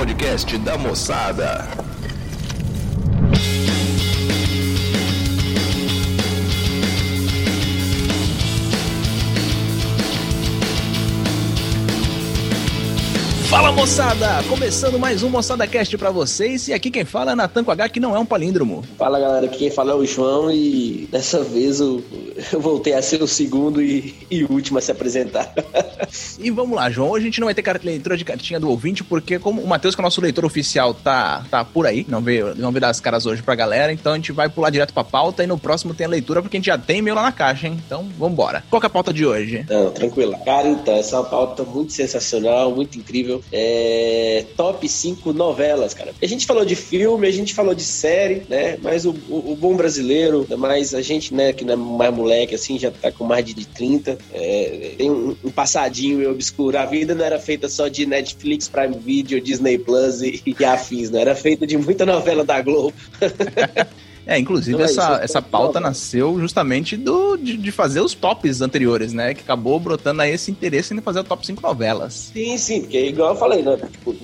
podcast da moçada. Fala moçada! Começando mais um Moçada Cast pra vocês. E aqui quem fala é Natan com H, que não é um palíndromo. Fala galera, aqui quem fala é o João e dessa vez eu, eu voltei a ser o segundo e, e último a se apresentar. e vamos lá, João. Hoje a gente não vai ter leitura de cartinha do ouvinte, porque como o Matheus, que é o nosso leitor oficial, tá, tá por aí, não veio, não veio dar as caras hoje pra galera, então a gente vai pular direto pra pauta e no próximo tem a leitura, porque a gente já tem e-mail lá na caixa, hein? Então vambora. Qual que é a pauta de hoje? Não, tranquilo. Cara, então, essa é uma pauta muito sensacional, muito incrível é, top 5 novelas, cara. A gente falou de filme, a gente falou de série, né? Mas o, o, o bom brasileiro, mais a gente, né, que não é mais moleque, assim, já tá com mais de 30, é, tem um, um, passadinho meio obscuro. A vida não era feita só de Netflix, Prime Video, Disney Plus e, e afins, não. Era feita de muita novela da Globo. É, inclusive então, essa, é essa pauta nasceu justamente do, de, de, fazer os tops anteriores, né? Que acabou brotando aí esse interesse em fazer o top 5 novelas. Sim, sim, porque igual eu falei, né? Tipo,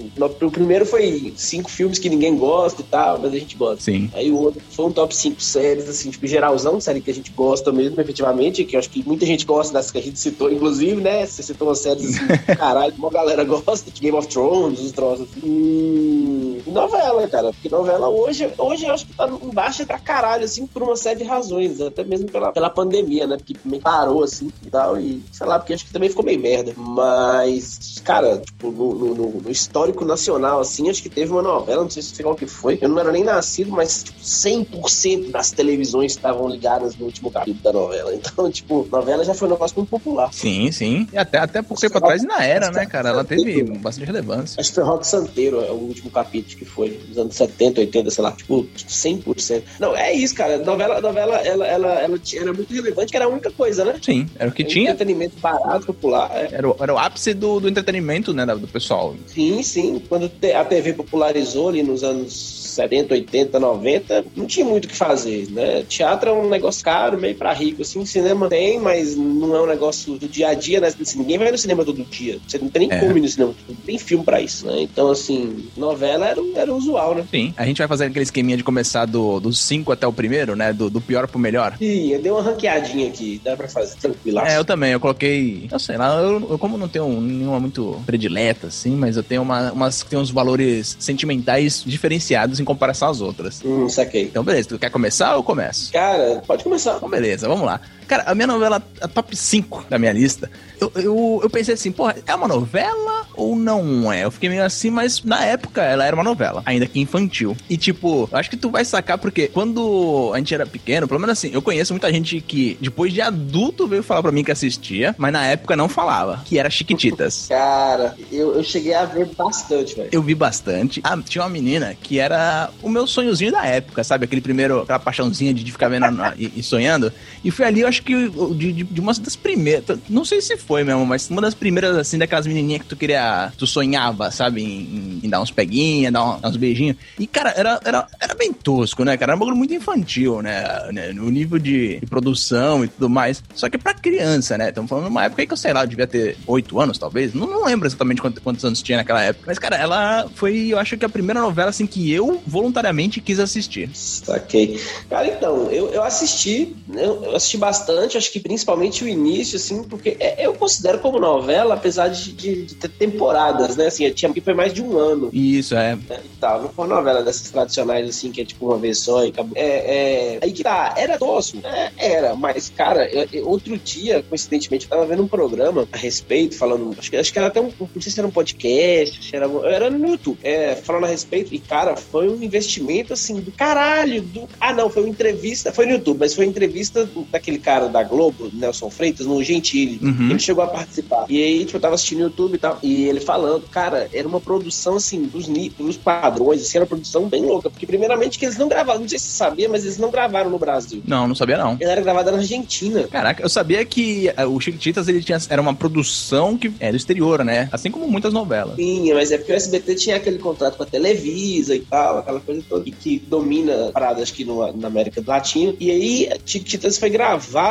o primeiro foi cinco filmes que ninguém gosta e tal, mas a gente gosta. Sim. Aí o outro foi um top 5 séries, assim, tipo, geralzão, série que a gente gosta mesmo, efetivamente, que eu acho que muita gente gosta das que a gente citou, inclusive, né? Você citou uma série assim, caralho, uma galera gosta, de Game of Thrones, os troços assim. E novela, cara, porque novela hoje, hoje eu acho que tá embaixo pra caralho, assim, por uma série de razões, até mesmo pela, pela pandemia, né? Porque meio parou, assim, e tal, e sei lá, porque acho que também ficou meio merda. Mas, cara, tipo, no, no, no histórico nacional, assim, acho que teve uma novela, não sei se qual que foi, eu não era nem nascido, mas, tipo, 100% das televisões estavam ligadas no último capítulo da novela. Então, tipo, novela já foi um negócio muito popular. Sim, sim. E até, até por tempo atrás na era, né, cara? Ela teve bastante relevância. Acho que foi Rock Santeiro, é o último capítulo que foi, nos anos 70, 80, sei lá, tipo, 100%. Não, é isso, cara. Novela, novela ela, ela, ela era muito relevante, que era a única coisa, né? Sim, era o que tinha. Entretenimento barato, popular. É. Era, o, era o ápice do, do entretenimento, né, do pessoal. Sim, sim. Quando a TV popularizou ali nos anos 70, 80, 90, não tinha muito o que fazer, né? Teatro é um negócio caro, meio pra rico, assim. Cinema tem, mas não é um negócio do dia a dia, né? Assim, ninguém vai no cinema todo dia. Você não tem nem é. como ir no cinema. Não tem filme pra isso, né? Então, assim, novela era, era usual, né? Sim. A gente vai fazer aquele esqueminha de começar do, do 5 até o primeiro, né? Do, do pior pro melhor. Sim, eu dei uma ranqueadinha aqui. Dá pra fazer tranquilo. É, eu também. Eu coloquei... Eu sei lá, eu, eu como não tenho nenhuma muito predileta, assim, mas eu tenho uma, umas, tenho uns valores sentimentais diferenciados em comparação às outras. Hum, saquei. Então, beleza. Tu quer começar ou eu começo? Cara, pode começar. Então, beleza, vamos lá. Cara, a minha novela, a top 5 da minha lista, eu, eu, eu, pensei assim, porra, é uma novela ou não é? Eu fiquei meio assim, mas na época ela era uma novela, ainda que infantil. E tipo, eu acho que tu vai sacar porque quando a gente era pequeno, pelo menos assim, eu conheço muita gente que depois de adulto veio falar pra mim que assistia, mas na época não falava, que era Chiquititas. Cara, eu, eu cheguei a ver bastante, velho. Eu vi bastante. Ah, tinha uma menina que era o meu sonhozinho da época, sabe? Aquele primeiro, aquela paixãozinha de ficar vendo e, e sonhando. E foi ali, eu acho que de, de, uma das primeiras, não sei se foi mesmo, mas uma das primeiras, assim, daquelas menininhas que tu queria, tu sonhava, sabe, em, em dar uns peguinhas, dar, um, dar, uns beijinhos. E, cara, era, era, era bem tosco, né, cara? Era um bagulho muito infantil, né? né? No nível de, de, produção e tudo mais. Só que pra criança, né? Estamos falando de uma época que eu sei lá, eu devia ter oito anos, talvez. Não, não lembro exatamente quantos, quantos anos tinha naquela época. Mas, cara, ela foi, eu acho que a primeira novela, assim, que eu voluntariamente quis assistir. Ok. Cara, então, eu, eu assisti, eu assisti bastante acho que principalmente o início, assim, porque é, eu considero como novela, apesar de, de, de ter temporadas, né? Assim, tinha que foi mais de um ano. Isso, é. Né, e tal. Não foi uma novela dessas tradicionais, assim, que é tipo uma vez só e acabou. É, é... Aí que tá, era tosco, é, era, mas, cara, eu, eu, outro dia, coincidentemente, eu tava vendo um programa a respeito, falando, acho que, acho que era até um, não sei se era um podcast, era, era no YouTube, é, falando a respeito, e, cara, foi um investimento, assim, do caralho, do... Ah, não, foi uma entrevista, foi no YouTube, mas foi uma entrevista daquele cara da Globo, Nelson Freitas, no Gentili. Uhum. Ele chegou a participar. E aí, tipo, eu tava assistindo no YouTube e tal. E ele falando, cara, era uma produção, assim, dos, dos padrões, assim, era uma produção bem louca. Porque, primeiramente, que eles não gravaram, não sei se você sabia, mas eles não gravaram no Brasil. Não, não sabia não. Ele era gravado na Argentina. Caraca, eu sabia que uh, o Chiquititas, ele tinha, era uma produção que é do exterior, né? Assim como muitas novelas. Sim, mas é porque o SBT tinha aquele contrato com a Televisa e tal, aquela coisa toda que, que domina paradas aqui no, na América do Latino. E aí, Chiquititas foi gravar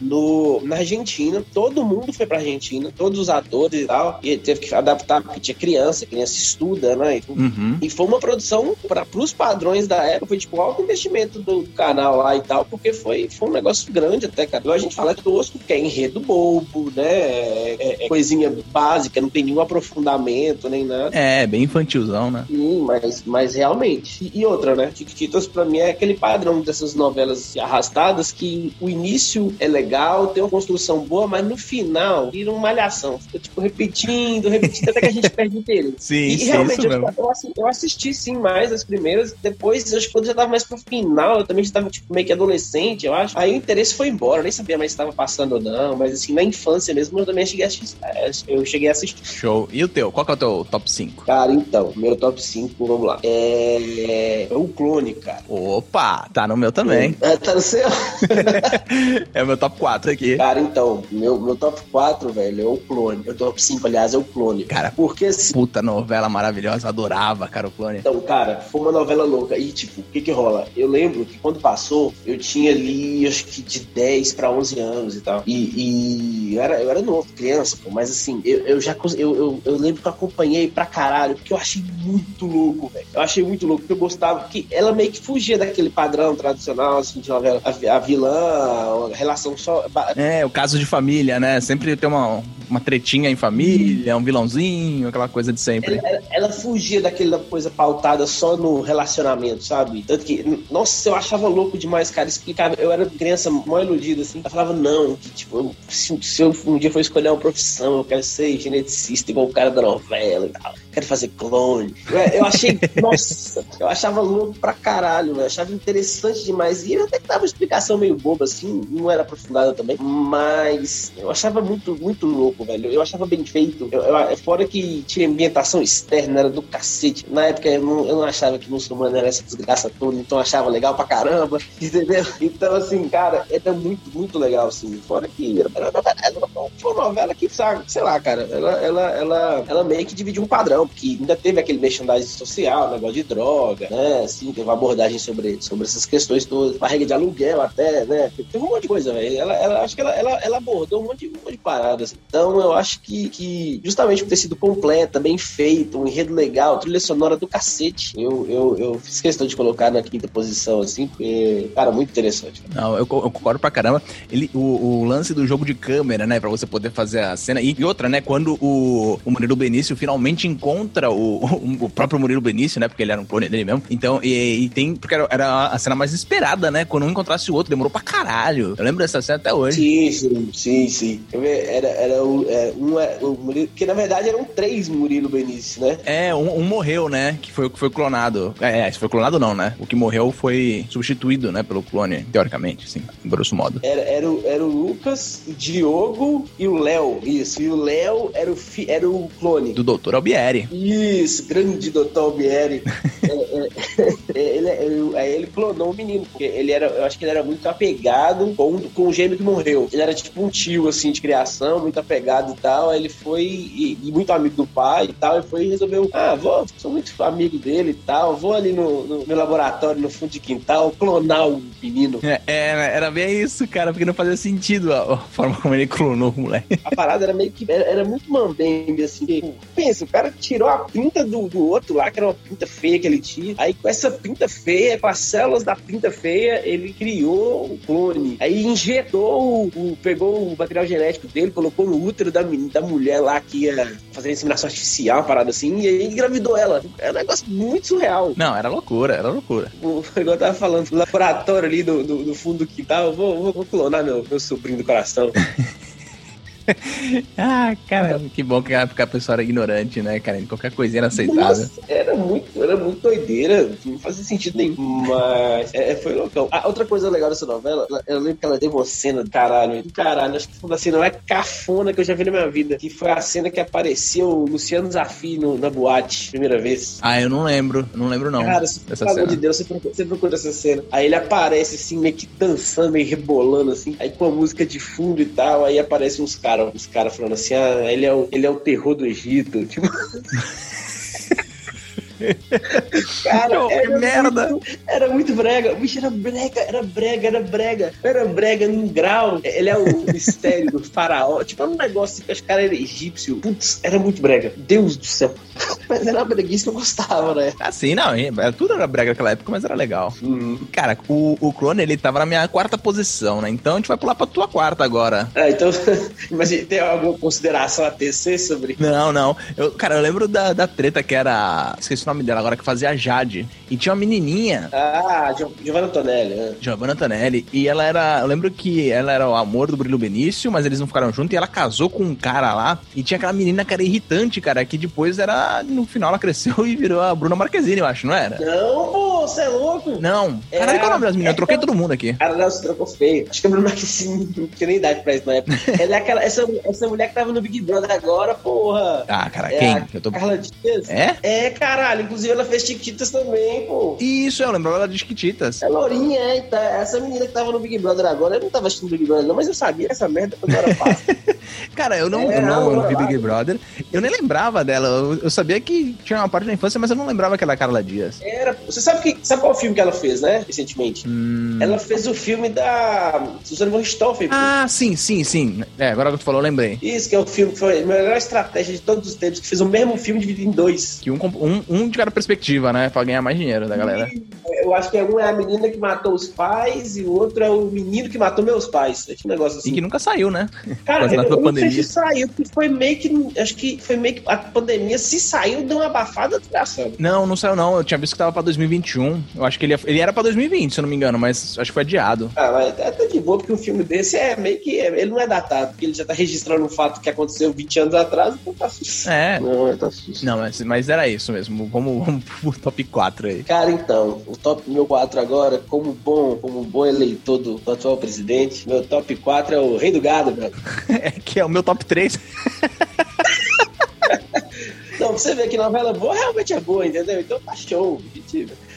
no, na Argentina. Todo mundo foi pra Argentina, todos os atores e tal. E teve que adaptar, porque tinha criança, criança estuda, né? E, uhum. e foi uma produção para pros padrões da época, foi tipo alto investimento do, canal lá e tal, porque foi, foi um negócio grande até, cara. A gente fala tosco, que é enredo bobo, né? É, é, é coisinha básica, não tem nenhum aprofundamento nem nada. É, bem infantilzão, né? Sim, mas, mas realmente. E, e outra, né? Chiquititas pra mim é aquele padrão dessas novelas arrastadas que o início é legal, tem uma construção boa, mas no final vira uma malhação. Fica, tipo, repetindo, repetindo, até que a gente perde interesse. Sim, e sim, realmente eu, eu, eu, assisti sim mais as primeiras, depois, acho que quando já tava mais pro final, eu também já tava tipo, meio que adolescente, eu acho. Aí o interesse foi embora, eu nem sabia mais se tava passando ou não, mas assim, na infância mesmo eu também cheguei a assistir. É, eu cheguei a assistir. Show. E o teu? Qual que é o teu top 5? Cara, então, meu top 5, vamos lá. É, é o clone, cara. Opa, tá no meu também. É, tá no seu? é o meu top 4 aqui. Cara, então, meu, meu top 4, velho, é o clone. Meu top 5, aliás, é o clone. Cara, porque assim. Puta novela maravilhosa, adorava, cara, o clone. Então, cara, foi uma novela louca. E, tipo, o que que rola? Eu lembro que quando passou, eu tinha ali, acho que de 10 pra 11 anos e tal. E, e eu, era, eu era novo, criança, pô, mas assim, eu, eu já. Eu, eu, eu lembro que eu acompanhei pra caralho, porque eu achei muito louco, velho. Eu achei muito louco, porque eu gostava que ela meio que fugia daquele padrão tradicional, assim, de novela. A, a vilã, a relação só. É, o caso de família, né? Sempre tem uma, uma tretinha em família, um vilãozinho, aquela coisa de sempre. Ela, ela fugia daquela coisa pautada só no relacionamento, sabe? Tanto que, nossa, eu achava louco demais, cara. Explicava, eu era criança mó iludida, assim. Eu falava, não, que tipo, se, se, eu um dia for escolher uma profissão, eu quero ser geneticista igual o cara da novela e tal. Quero fazer clone. Eu achei, nossa, eu achava louco pra caralho, eu achava interessante demais. E até que dava uma explicação meio boba, assim, não era aprofundada também, mas eu achava muito, muito louco, velho. Eu achava bem feito. Eu, eu, fora que tinha ambientação externa, era do cacete. Na época eu não, eu não achava que muçulmano era essa desgraça toda, então eu achava legal pra caramba, entendeu? Então, assim, cara, era muito, muito legal, assim. Fora que era, era, era uma novela que, sabe, sei lá, cara, ela, ela, ela, ela meio que dividiu um padrão, porque ainda teve aquele merchandising social, negócio de droga, né? Assim, teve uma abordagem sobre, sobre essas questões todas, barriga de aluguel até, né? Teve um monte de coisa, velho. Ela, ela, acho que ela, ela, ela abordou um monte de, um monte de paradas. Então, eu acho que, que justamente por ter sido completa, bem feito, um enredo legal, trilha sonora do cacete. Eu, eu, eu fiz questão de colocar na quinta posição, assim, porque, cara, muito interessante. Não, eu, eu concordo pra caramba. Ele, o, o, lance do jogo de câmera, né, pra você poder fazer a cena. E, e outra, né, quando o, o Murilo Benício finalmente encontra o, o, o, próprio Murilo Benício, né, porque ele era um clone dele mesmo. Então, e, e tem, porque era, era, a cena mais esperada, né, quando um encontrasse o outro, demorou pra caralho. Eu lembro dessa cena até hoje. Sim, sim, sim, sim. Era, era o, é, um, é, o Murilo, que na verdade eram três Murilo Benício, né? É, um, um morreu, né? Que foi o que foi clonado. É, é, foi clonado não, né? O que morreu foi substituído, né? Pelo clone, teoricamente, assim, grosso modo. Era, era, o, era o Lucas, o Diogo e o Léo. Isso. E o Léo era o, fi, era o clone. Do Dr. Albieri. Isso, grande Dr. Albieri. é, é, é, ele, ele, aí ele clonou o menino, porque ele era, eu acho que ele era muito apegado com, com o gêmeo que morreu. Ele era tipo um tio, assim, de criação, muito apegado e tal. Aí ele foi, e, e muito amigo do pai e tal, e foi e resolveu, ah, vou, sou muito amigo dele e tal, vou ali no, no laboratório, no fundo de quintal, clonar o menino. É, é, era bem isso, cara, porque não fazia sentido a, a forma como ele clonou o moleque. A parada era meio que, era, era muito mambembe, assim, que, pensa, o cara tirou a pinta do, do outro lá, que era uma pinta feia que ele tinha, aí com essa pinta feia, com as células da pinta feia, ele criou o clone, aí injetou, o, pegou o material genético dele, colocou no útero da, da mulher lá que ia fazer inseminação artificial, parada assim, e aí engravidou ela. É um negócio muito surreal. Não, era loucura, era loucura. O, igual eu tava falando, no laboratório ali do, do, do fundo do quintal, vou, vou, vou clonar meu, meu sobrinho do coração. ah, cara, que bom que a, pessoa era ignorante, né, cara? Qualquer coisinha era aceitável. Nossa, era muito, era muito doideira, não fazia sentido nenhum. Mas é, é, foi loucão. Ah, outra coisa legal dessa novela, eu lembro que ela teve uma cena do caralho, do caralho, acho que foi uma cena mais cafona que eu já vi na minha vida, que foi a cena que apareceu o Luciano Zafi no, na boate, primeira vez. Ah, eu não lembro, não lembro não. Cara, se, pelo amor de Deus, você procura, você procura essa cena. Aí ele aparece assim, meio que dançando, meio rebolando assim, aí com a música de fundo e tal, aí aparecem uns caras, uns caras falando assim, ah, ele é o, ele é o terror do Egito. Tipo. Cara, que era merda. Muito, era muito brega. O bicho era brega, era brega, era brega. Era brega num grau. Ele é o mistério do faraó. Tipo, era um negócio que os caras eram egípcio. Putz, era muito brega. Deus do céu. Mas era uma breguice que eu gostava, né? Assim, não, tudo era brega naquela época, mas era legal. Cara, o, o Clone, ele tava na minha quarta posição, né? Então a gente vai pular pra tua quarta agora. Ah, então, mas tem alguma consideração a tecer sobre? Não, não. Eu, cara, eu lembro da, da treta que era. Esqueci o nome dela agora, que fazia a Jade. E tinha uma menininha, Ah, Gio- Giovanna Antonelli. né? Giovanna Antonelli, e ela era. Eu lembro que ela era o amor do Brilho Benício, mas eles não ficaram juntos, e ela casou com um cara lá. E tinha aquela menina que era irritante, cara, que depois era. No final ela cresceu e virou a Bruna Marquezine, eu acho, não era? Não, pô, você é louco? Não. É, Caralho, qual é o nome das meninas? Eu troquei é- todo mundo aqui. Cara, não, se trocou feio. Acho que a Bruna Marquezine não tinha nem idade pra isso na época. Ela é aquela, essa, essa mulher que tava no Big Brother agora, porra. Ah, cara, É quem? a Eu tô... Carla Dias. É? É, caralho. Inclusive ela fez Chiquititas também, pô. Isso, eu lembrava ela de Chiquititas. É Lourinha, é. Então, essa menina que tava no Big Brother agora, eu não tava assistindo Big Brother, não, mas eu sabia essa merda quando era fácil. Cara, eu não, É, eu não, eu não vi. Big Brother. Eu nem lembrava dela. Eu, eu sabia que tinha uma parte da infância, mas eu não lembrava que era Carla Dias. Era. Você sabe, que, sabe qual filme que ela fez, né? Recentemente? Hum. Ela fez o filme da Suzana von Richthofen. Ah, sim, sim, sim. É, agora que tu falou, eu lembrei. Isso, que é o filme que foi a melhor estratégia de todos os tempos, que fez o mesmo filme dividido em dois. Que um, um, um de cada perspectiva, né? Pra ganhar mais dinheiro da galera. Eu acho que um é a menina que matou os pais e o outro é o menino que matou meus pais. É tipo um negócio E assim. que nunca saiu, né? Cara, quase eu, não pandemia. sei se saiu, porque foi meio que. Acho que foi meio que. A pandemia, se saiu, deu uma abafada de desgraçada. Não, não saiu não. Eu tinha visto que tava pra 2021. Eu acho que ele, ia- ele era pra 2020, se eu não me engano, mas acho que foi adiado. Ah, mas é até de boa, porque um filme desse é meio que. Ele não é datado, porque ele já tá registrando um fato que aconteceu 20 anos atrás, então tá susto. É. Não, tá susto. Não, mas, mas era isso mesmo. Vamos, vamos pro top 4 aí. Cara, então, o top meu 4 agora, como bom, como bom eleitor do, do atual presidente, meu top 4 é o Rei do Gado, velho. É, que é o meu top 3. Não, pra você ver que novela boa realmente é boa, entendeu? Então tá show.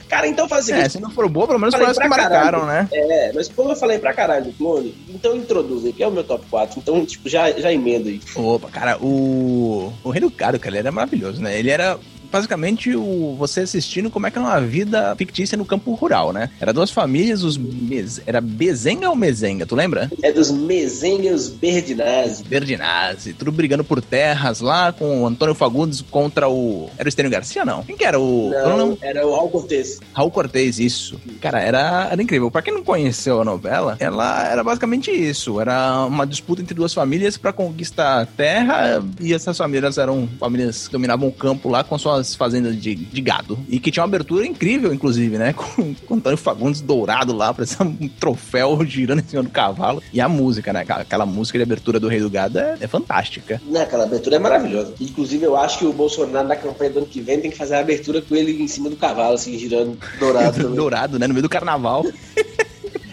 Cara, então faz o É, seguinte. se não for boa, pelo menos as que marcaram, né? É, mas como eu falei pra caralho do clone, então introduz aí, que é o meu top 4. Então, tipo, já, já emenda aí. Opa, cara, o. O Rei do Gado, cara, ele era maravilhoso, né? Ele era basicamente o você assistindo como é que é uma vida fictícia no campo rural, né? Era duas famílias, os Mez... era Bezenga ou Mezenga, tu lembra? É dos Mezenga e os Berdinazzi. Berdinazzi, tudo brigando por terras lá com o Antônio Fagundes contra o. Era o Estênio Garcia, não? Quem que era o. Não, não- era o Raul Cortez. Raul Cortez, isso. Cara, era, era incrível. Pra quem não conheceu a novela, ela era basicamente isso. Era uma disputa entre duas famílias pra conquistar a terra e essas famílias eram famílias que dominavam o campo lá com suas fazendas de, de gado. E que tinha uma abertura incrível, inclusive, né? Com, com Antônio Fagundes dourado lá, parecia um troféu girando em cima do cavalo. E a música, né? Aquela, aquela música de abertura do Rei do Gado é, é fantástica. Né, aquela abertura é maravilhosa. Inclusive, eu acho que o Bolsonaro na campanha do ano que vem tem que fazer a abertura com ele em cima do cavalo, assim, girando dourado também. Dourado, né? No meio do carnaval.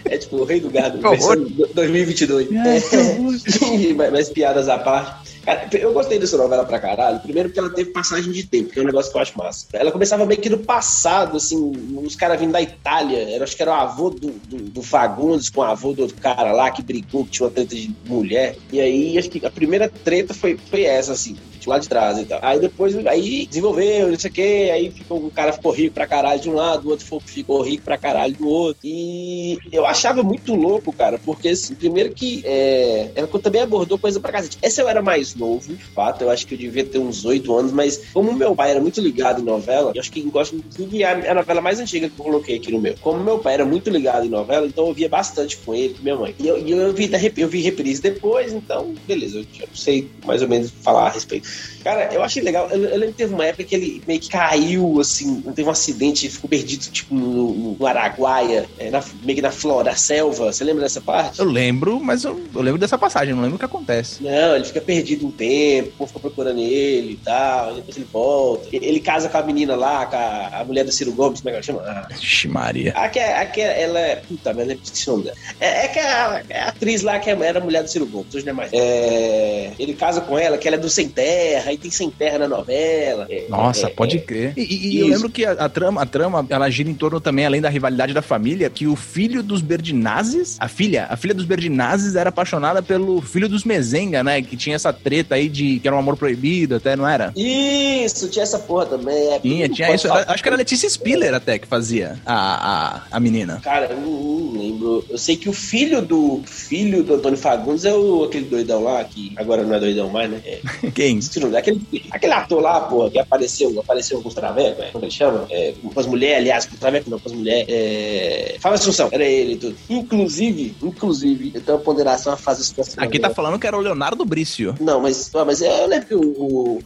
É tipo o Rei do Gado, Que horror. versão 2022. Ai, que É. mas, mas piadas à parte. Cara, eu gostei dessa novela pra caralho. Primeiro porque ela teve passagem de tempo, que é um negócio que eu acho massa. Ela começava meio que no passado, assim, os caras vindo da Itália. Era, acho que era o avô do, do, do Fagundes com o avô do outro cara lá que brigou, que tinha uma treta de mulher. E aí, acho que a primeira treta foi, foi essa, assim, de lá de trás e tal. Aí depois, aí desenvolveu, não sei o quê. Aí ficou, o cara ficou rico pra caralho de um lado, o outro ficou- ficou rico pra caralho do outro. E eu achava muito louco, cara, porque, assim, primeiro que é, ela também abordou coisa pra cacete. Essa eu era mais novo, de fato, eu acho que eu devia ter uns oito anos, mas como meu pai era muito ligado em novela, eu acho que gosto inclusive é a, novela mais antiga que eu coloquei aqui no meu. Como meu pai era muito ligado em novela, então eu via bastante com ele, com minha mãe. E eu, e eu, vi, da eu vi reprise depois, então, beleza, eu já sei mais ou menos falar a respeito. Cara, eu achei legal. Eu, eu lembro que teve uma época que ele meio que caiu, assim, teve um acidente, ficou perdido, tipo, no, no- Araguaia, é, na- meio que na flora, selva. Você lembra dessa parte? Eu lembro, mas eu, eu lembro dessa passagem, não lembro o que acontece. Não, ele fica perdido um tempo, o povo fica procurando ele e tal, depois ele volta. Ele casa com a menina lá, com a, a mulher do Ciro Gomes, como é que ela chama? Ah, Maria. a que, a que ela é. Puta, mas eu esqueci o nome dela. É, é que a, é a atriz lá que era a mulher do Ciro Gomes, hoje não é mais. É, ele casa com ela, que ela é do Sem Terra, aí tem Sem Terra na novela. É, Nossa, é, pode é. crer. E, e- e eu lembro que a, a trama, a trama, ela gira em torno também, além da rivalidade da família, que o filho dos Berdinazes, a filha, a filha dos Berdinazes era apaixonada pelo filho dos Mezenga, né? Que tinha essa treta aí de que era um amor proibido, até, não era? Isso, tinha essa porra também. É, tinha, tinha isso. Acho que era Letícia Spiller até que fazia a, a, a menina. Cara, eu não, lembro. Eu sei que o filho do filho do Antônio Fagundes é o, aquele doidão lá, que agora não é doidão mais, né? É, Quem? Aquele, aquele ator lá, porra, que apareceu, apareceu com os travecos, como ele chama? É, com as mulheres, aliás, com os travecos não, com as mulheres. É... Fala Assunção, era ele tudo. Inclusive, inclusive, eu tenho uma ponderação a fazer isso. Aqui tá falando que era o Leonardo Brício. Não, mas, mas eu lembro que o, o,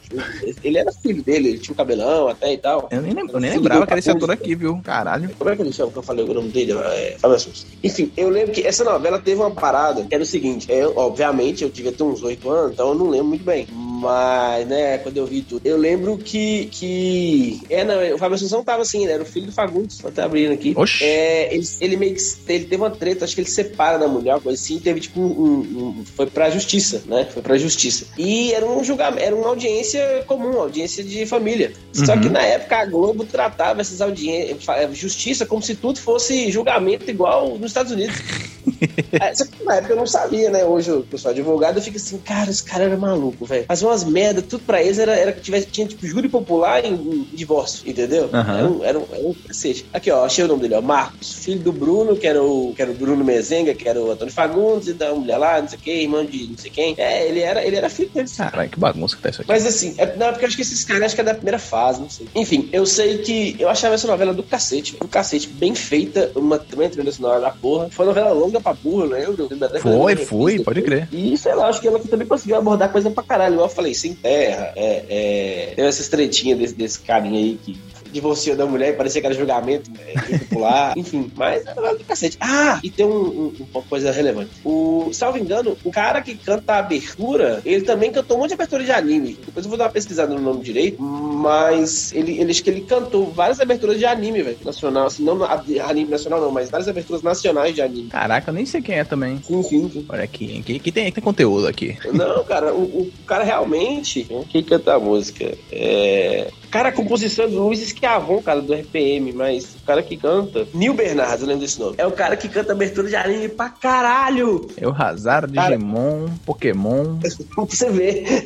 ele era filho dele, ele tinha um cabelão até e tal. Eu nem, eu nem lembrava que era esse ator aqui, viu? Caralho. Como é que ele chama que eu falei o nome dele? É, Fábio Assunção. Enfim, eu lembro que essa novela teve uma parada que era o seguinte, eu, obviamente, eu devia ter uns oito anos, então eu não lembro muito bem. Mas, né, quando eu vi tudo, eu lembro que. que é, não, o Fábio Assunção tava assim, né, era o filho do Fagundes, tô até abrindo aqui. Oxi. É, ele, ele meio que ele teve uma treta, acho que ele separa da mulher, coisa assim, teve tipo um, um, um, Foi pra justiça, né? Foi pra justiça. E era um julgamento, era uma audiência comum, audiência de família. Uhum. Só que na época a Globo tratava essas audiências, justiça, como se tudo fosse julgamento igual nos Estados Unidos. é, na época eu não sabia, né? Hoje eu sou advogado, eu fico assim, cara, esse cara era maluco, velho. Fazia umas merda, tudo pra eles era, era que tivesse, tinha tipo júri popular em, em divórcio, entendeu? Uhum. Era, um, era, um, era um cacete. Aqui, ó, achei o nome dele, ó, Marcos, filho do Bruno, que era o, que era o Bruno Mezenga, que era o Antônio Fagundes, e da mulher lá, não sei quem, irmão de não sei quem. É, ele era, ele era filho deles. Caralho, que bagunça que tá isso aqui. Mas assim, é, não, porque eu acho que esses caras acho que é da primeira fase, não sei. Enfim, eu sei que eu achava essa novela do cacete, do cacete, bem feita, uma também trilha sonora da porra. Foi uma novela longa pra burro, né? Eu, foi, foi, pode crer. E sei lá, acho que ela também conseguiu abordar coisa pra caralho. Eu falei, sem terra, é, é, tem essas tretinhas desse, desse carinha aí que divorciou da mulher parecia que era julgamento né, popular, enfim, mas era do cacete. Ah, e tem um, um, uma coisa relevante. O, salvo engano, o cara que canta a abertura, ele também cantou um monte de abertura de anime. Depois eu vou dar uma pesquisada no nome direito, mas ele, ele acho que ele cantou várias aberturas de anime, velho, nacional, assim, não anime nacional não, mas várias aberturas nacionais de anime. Caraca, eu nem sei quem é também. Sim, sim. sim. Olha aqui, que, que tem, tem conteúdo aqui. Não, cara, o, o cara realmente, quem canta a música? É... Cara, a composição do Luiz Esquiavon, cara, do RPM, mas o cara que canta. Nil Bernardo, eu lembro desse nome. É o cara que canta abertura de anime pra caralho. É o Hazard, Digimon, cara... Pokémon. pra você ver.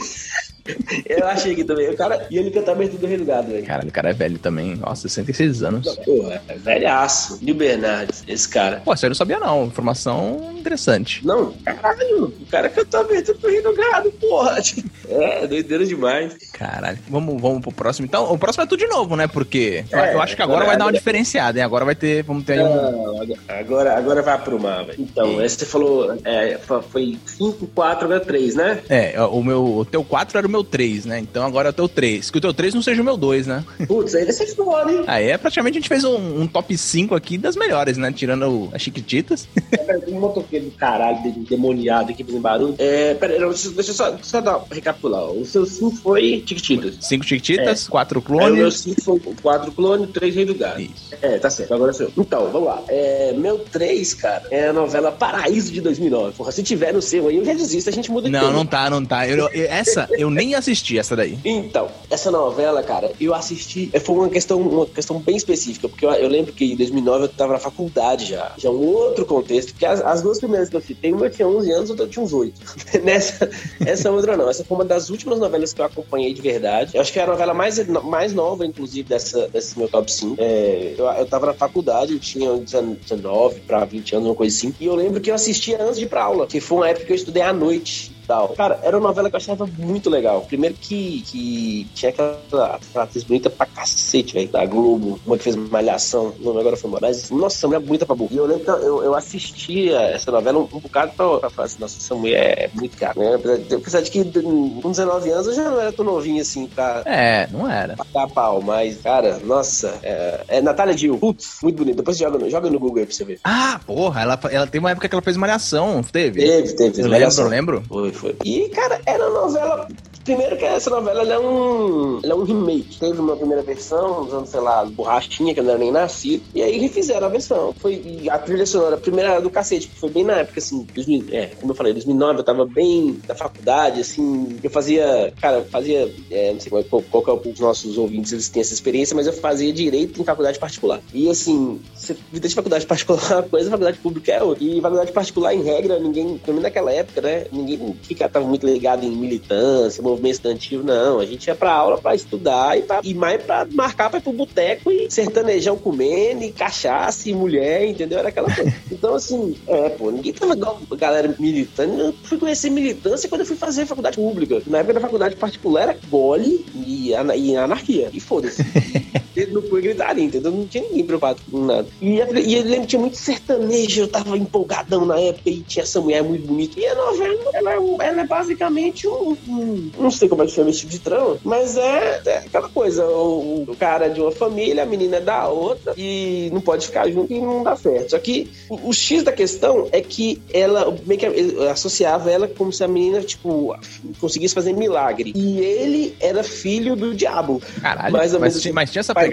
Eu achei aqui também. O cara, e ele canta abertura do Rei do Gado, velho. Cara, o cara é velho também. Nossa, 66 anos. Porra, é velhaço. Nil Bernardes, esse cara. Pô, você não sabia não. Informação interessante. Não, caralho. O cara cantou abertura do Rei do Gado, porra. É, doideira demais. Caralho. Vamos, vamos pro próximo. Então, o próximo é tudo de novo, né? Porque é, eu acho que agora vai dar uma diferenciada, hein? Agora vai ter, vamos ter aí um... Agora, agora vai aprumar, velho. Então, esse você falou, é, foi 5, 4, agora 3, né? É, o meu, o teu 4 era o meu 3, né? Então agora é o teu 3. Que o teu 3 não seja o meu 2, né? Putz, aí você foda, hein? Aí é, praticamente a gente fez um, um, top 5 aqui das melhores, né? Tirando as Chiquititas. É, um motoqueiro do caralho, demoniado aqui fazendo barulho. É, pera, deixa, deixa eu só, só dar, recapitular. O seu 5 foi Chiquititas. 5 Chiquititas, 4 é. clones. É, o meu 5 foi 4 clones, 3 Rei do Gado. Isso. É, tá certo, agora sou eu. Então, vamos lá. É, meu 3, cara, é a novela Paraíso de 2009. Porra, se tiver no seu aí, eu já desisto, a gente muda de Não, não tá, não tá. Eu, eu, essa, eu nem assisti essa daí. Então, essa novela, cara, eu assisti. Foi uma questão, uma questão bem específica, porque eu, eu lembro que em 2009 eu tava na faculdade já. Já um outro contexto, porque as, as duas primeiras que eu citei, uma eu tinha 11 anos, outra eu tinha uns 8. Nessa, essa outra não. Essa foi uma das últimas novelas que eu acompanhei de verdade. Eu acho que é a novela mais, mais nova, inclusive, dessa, desse meu top 5. É, eu, eu tava na faculdade, eu tinha 19 pra 20 anos, uma coisa assim. E eu lembro que eu assistia antes de ir pra aula, que foi uma época que eu estudei à noite tal. Cara, era uma novela que eu achava muito legal. Primeiro que, que tinha aquela, aquela atriz bonita pra cacete, velho, da Globo, uma que fez Malhação, o nome agora foi embora. Mas, nossa, mulher bonita pra burro. E eu lembro que eu, eu assistia essa novela um, um bocado pra, pra falar assim, nossa, essa mulher é muito cara, né? Apesar de que com 19 anos eu já não era tão novinho assim pra... É, não era. Pra dar pau, mas, cara, nossa, é, é Natália Dill. Putz, muito bonita. Depois joga, joga no Google aí pra você ver. Ah, porra, ela, ela tem uma época que ela fez Malhação, teve? Teve, teve. Eu lembro, eu lembro. Foi, E, cara, era novela primeiro que essa novela ela é, um, é um remake. Teve uma primeira versão, usando, sei lá, borrachinha, que não era nem nascido. E aí refizeram a versão. Foi a trilha sonora, a primeira era do cacete, que foi bem na época, assim, 2000, é, como eu falei, 2009, eu tava bem na faculdade, assim, eu fazia, cara, fazia, é, não sei qual, qual, qual é os nossos ouvintes, eles têm essa experiência, mas eu fazia direito em faculdade particular. E assim, vida de faculdade particular é uma coisa, faculdade pública é outra. E faculdade particular, em regra, ninguém, pelo menos naquela época, né, ninguém tava muito ligado em militância, movimento estudantil, não. A gente ia pra aula pra estudar e, pra, e mais pra marcar pra ir pro boteco e sertanejão comendo, e cachaça e mulher, entendeu? Era aquela coisa. Então, assim, é, pô, ninguém tava igual a galera militando. Eu fui conhecer militância quando eu fui fazer faculdade pública. Na época da faculdade particular era gole e, e anarquia. E foda-se. não foi gritaria, entendeu? Não tinha ninguém preocupado com nada. E, e eu lembro que tinha muito sertanejo, eu tava empolgadão na época e tinha essa mulher muito bonita. E a novela, ela, é ela é basicamente um, um, Não sei como é que chama esse tipo de trama, mas é, é aquela coisa: o, o, cara é de uma família, a menina é da outra, e não pode ficar junto e não dá certo. Só que o, o X da questão é que ela meio que associava ela como se a menina, tipo, conseguisse fazer milagre. E ele era filho do diabo. Caralho, mas, mas, mas tinha essa pegada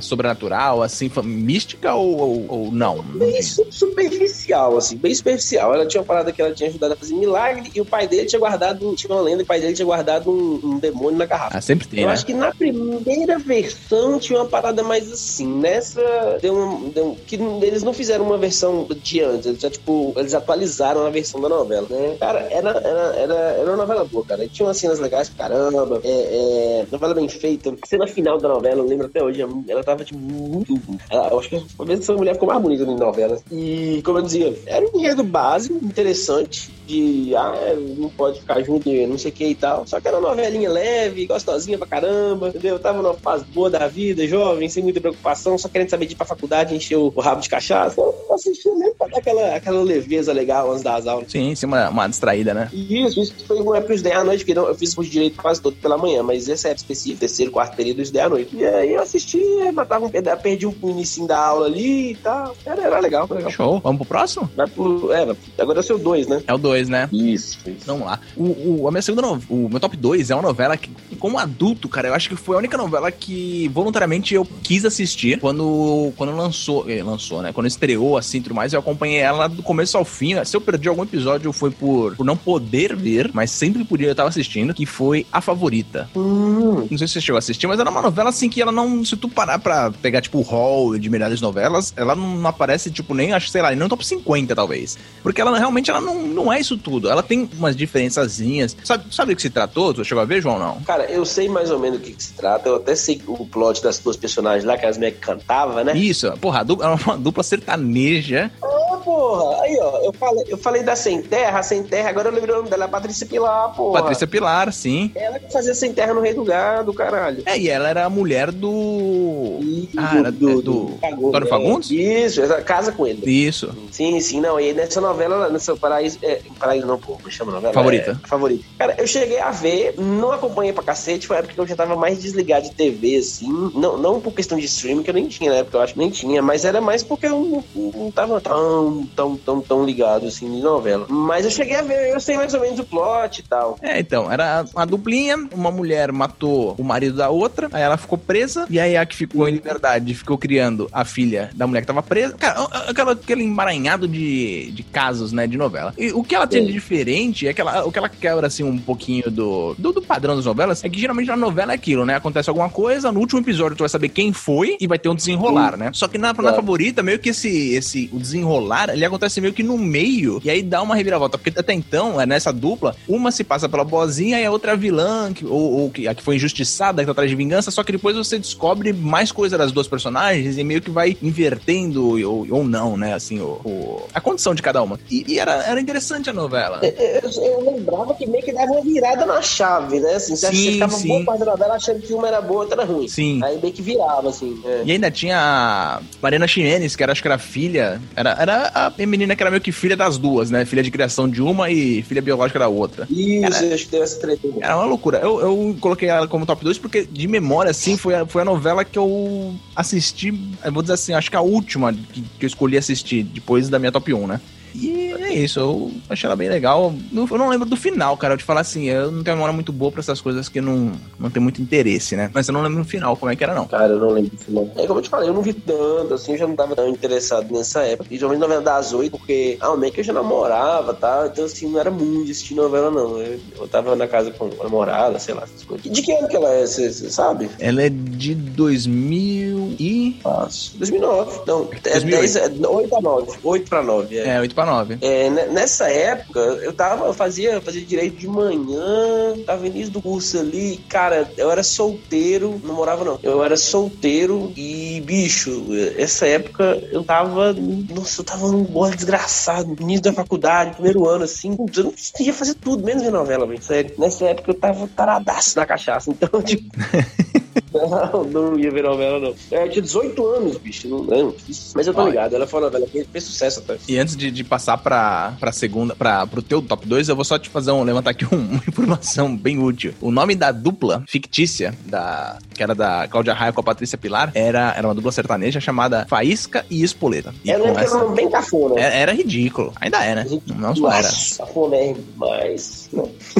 sobrenatural, assim, mística ou, ou, ou não? Bem superficial, assim, bem superficial. Ela tinha uma parada que ela tinha ajudado a fazer milagre e o pai dele tinha guardado, tinha uma lenda, o pai dele tinha guardado um, um demônio na garrafa. Ah, sempre tem, Eu né? acho que na primeira versão tinha uma parada mais assim. Nessa, deu um, deu que eles não fizeram uma versão de antes, eles já, tipo, eles atualizaram a versão da novela, né? Cara, era, era, era, era uma novela boa, cara. Tinha umas cenas legais pra caramba, é, é, novela bem feita. Cena final da novela, eu lembro até hoje, ela tava, tipo, muito. Ela, eu acho que uma vez essa mulher ficou mais bonita em novelas. E, como eu dizia, era um enredo básico, interessante, de ah, é, não pode ficar junto, não sei o que e tal. Só que era uma novelinha leve, gostosinha pra caramba, entendeu? Eu tava numa fase boa da vida, jovem, sem muita preocupação, só querendo saber de ir pra faculdade, encher o, rabo de cachaça. Eu assistia mesmo pra dar aquela, aquela leveza legal antes das aulas. Sim, sim, uma, uma distraída, né? Isso, isso foi uma época de estudei à noite, porque não, eu fiz curso de direito quase todo pela manhã, mas essa época específica, terceiro, quarto período, eu estudei à noite. E aí eu assistia, matava um pedaço, perdi um início da aula ali e tal. Era, era legal, legal. Show. Vamos pro próximo? Vai pro, é, agora é o seu dois, né? É o dois, né? Isso, isso. Vamos lá. O, o, a minha segunda no... o meu top 2 é uma novela que, como adulto, cara, eu acho que foi a única novela que voluntariamente eu quis assistir quando, quando lançou, eh, lançou, né? Quando estreou assim e tudo mais, eu acompanhei ela do começo ao fim. Se eu perdi algum episódio, foi por, por não poder ver, mas sempre podia eu estar assistindo, que foi A Favorita. Hum. Não sei se você chegou a assistir, mas era uma novela assim que ela não, se tu parar pra pegar tipo o hall de melhores novelas, ela não aparece tipo nem, acho, sei lá, nem no top 50 talvez. Porque ela realmente ela não, não é isso tudo. Ela tem umas diferençazinhas. Sabe, sabe do que se tratou? Tu chegou a ver, João, não? Cara, eu sei mais ou menos do que, que se trata. Eu até sei o plot das duas personagens lá, que as meio que cantavam, né? Isso, porra, dupla, era uma dupla sertaneja. Ah, porra. Aí, ó, eu falei, eu falei da Sem Terra, a Sem Terra, agora eu lembrei o nome dela, Patrícia Pilar, porra. Patrícia Pilar, sim. Ela que fazia Sem Terra no Rei do Gado, caralho. É, e ela era a mulher do. Ah, era do. do... Fagundes, Antônio Fagundes? Isso, ela casa com ele. Isso. Sim, sim, não. E nessa novela, nessa Paraíso. É, Paraíso não, pô, como chama a novela? Favorita. É, favorita. Cara, eu cheguei a ver, não acompanhei pra cacete, foi a época que eu já tava mais desligado de TV, assim. Não, não por questão de streaming, que eu nem tinha na época, eu acho que nem tinha, mas era mais porque eu não, não tava tão, tão, tão, tão ligado, assim, de novela. Mas eu cheguei a ver, eu sei mais ou menos o plot e tal. É, então, era uma duplinha, uma mulher matou o marido da outra, aí ela ficou presa, e aí a que ficou em liberdade ficou criando a filha da mulher que tava presa. Cara, aquela, aquele emaranhado de, de casos, né, de novela. E o que ela tem de diferente é que ela, o que ela quebra, assim, um pouquinho do, do, do padrão das novelas é que geralmente na novela é aquilo, né? Acontece alguma coisa, no último episódio tu vai saber quem foi e vai ter um desenrolar, né? Só que na, na favorita, meio que esse, esse o desenrolar, ele acontece meio que no meio, e aí dá uma reviravolta. Porque até então, é nessa dupla, uma se passa pela boazinha e a outra é a vilã, que, ou, ou que, a que foi injustiçada, que tá atrás de vingança, só que depois você descobre mais coisa das duas personagens e meio que vai invertendo, ou, ou não, né? Assim, o, o a condição de cada uma. E, e, era, era interessante a novela. Eu, eu, eu, lembrava que meio que dava uma virada na chave, né? Assim, você sim, ficava sim. boa parte da novela achando que uma era boa, outra era ruim. Sim. Aí meio que virava, assim. É. E ainda tinha a Mariana Ximenes, que era, acho que era filha. Era, era a menina que era meio que filha das duas, né? Filha de criação de uma e filha biológica da outra. Isso, era, acho que teve essa treta. Era uma loucura. Eu, eu coloquei ela como top 2 porque, de memória, assim, foi a, foi a novela que eu assisti. Eu vou dizer assim, acho que a última que, que eu escolhi assistir depois da minha top 1, né? E isso, eu achei ela bem legal. Eu não lembro do final, cara. Eu te falar assim, eu não tenho memória muito boa pra essas coisas que não, não tem muito interesse, né? Mas eu não lembro no final como é que era, não. Cara, eu não lembro do final. É como eu te falei, eu não vi tanto, assim, eu já não tava tão interessado nessa época. E geralmente novela das oito, porque ah, meio que eu já namorava, tá? Então, assim, não era muito de assistir novela, não. Eu, eu tava na casa com a namorada, sei lá, essas coisas. De que ano que ela é, você sabe? Ela é de 2000 e... Fácil. 2009. Não, é 10, 8 pra 9. 8 pra 9, é. É, 8 pra 9. É, nessa época, eu tava, eu fazia, fazia direito de manhã, tava início do curso ali, cara, eu era solteiro, não morava não. Eu era solteiro e, bicho, essa época eu tava, nossa, eu tava num gole desgraçado, início da faculdade, primeiro ano, assim, eu não ia fazer tudo, menos ver novela, velho, sério. Nessa época eu tava taradaço na cachaça, então, tipo... Não, não ia ver novela, não. É, tinha 18 anos, bicho. Não, não. Mas eu tô ligado, ela foi uma novela que fez sucesso até. E antes de, de passar pra, pra segunda, pra, pro teu top 2, eu vou só te fazer um, levantar aqui um, uma informação bem útil. O nome da dupla fictícia, da, que era da Cláudia Raia com a Patrícia Pilar, era, era uma dupla sertaneja chamada Faísca e Espoleta. E era, essa... era bem cafona. Era, era, ridículo. Ainda é, né? Não só era. Cafona é demais.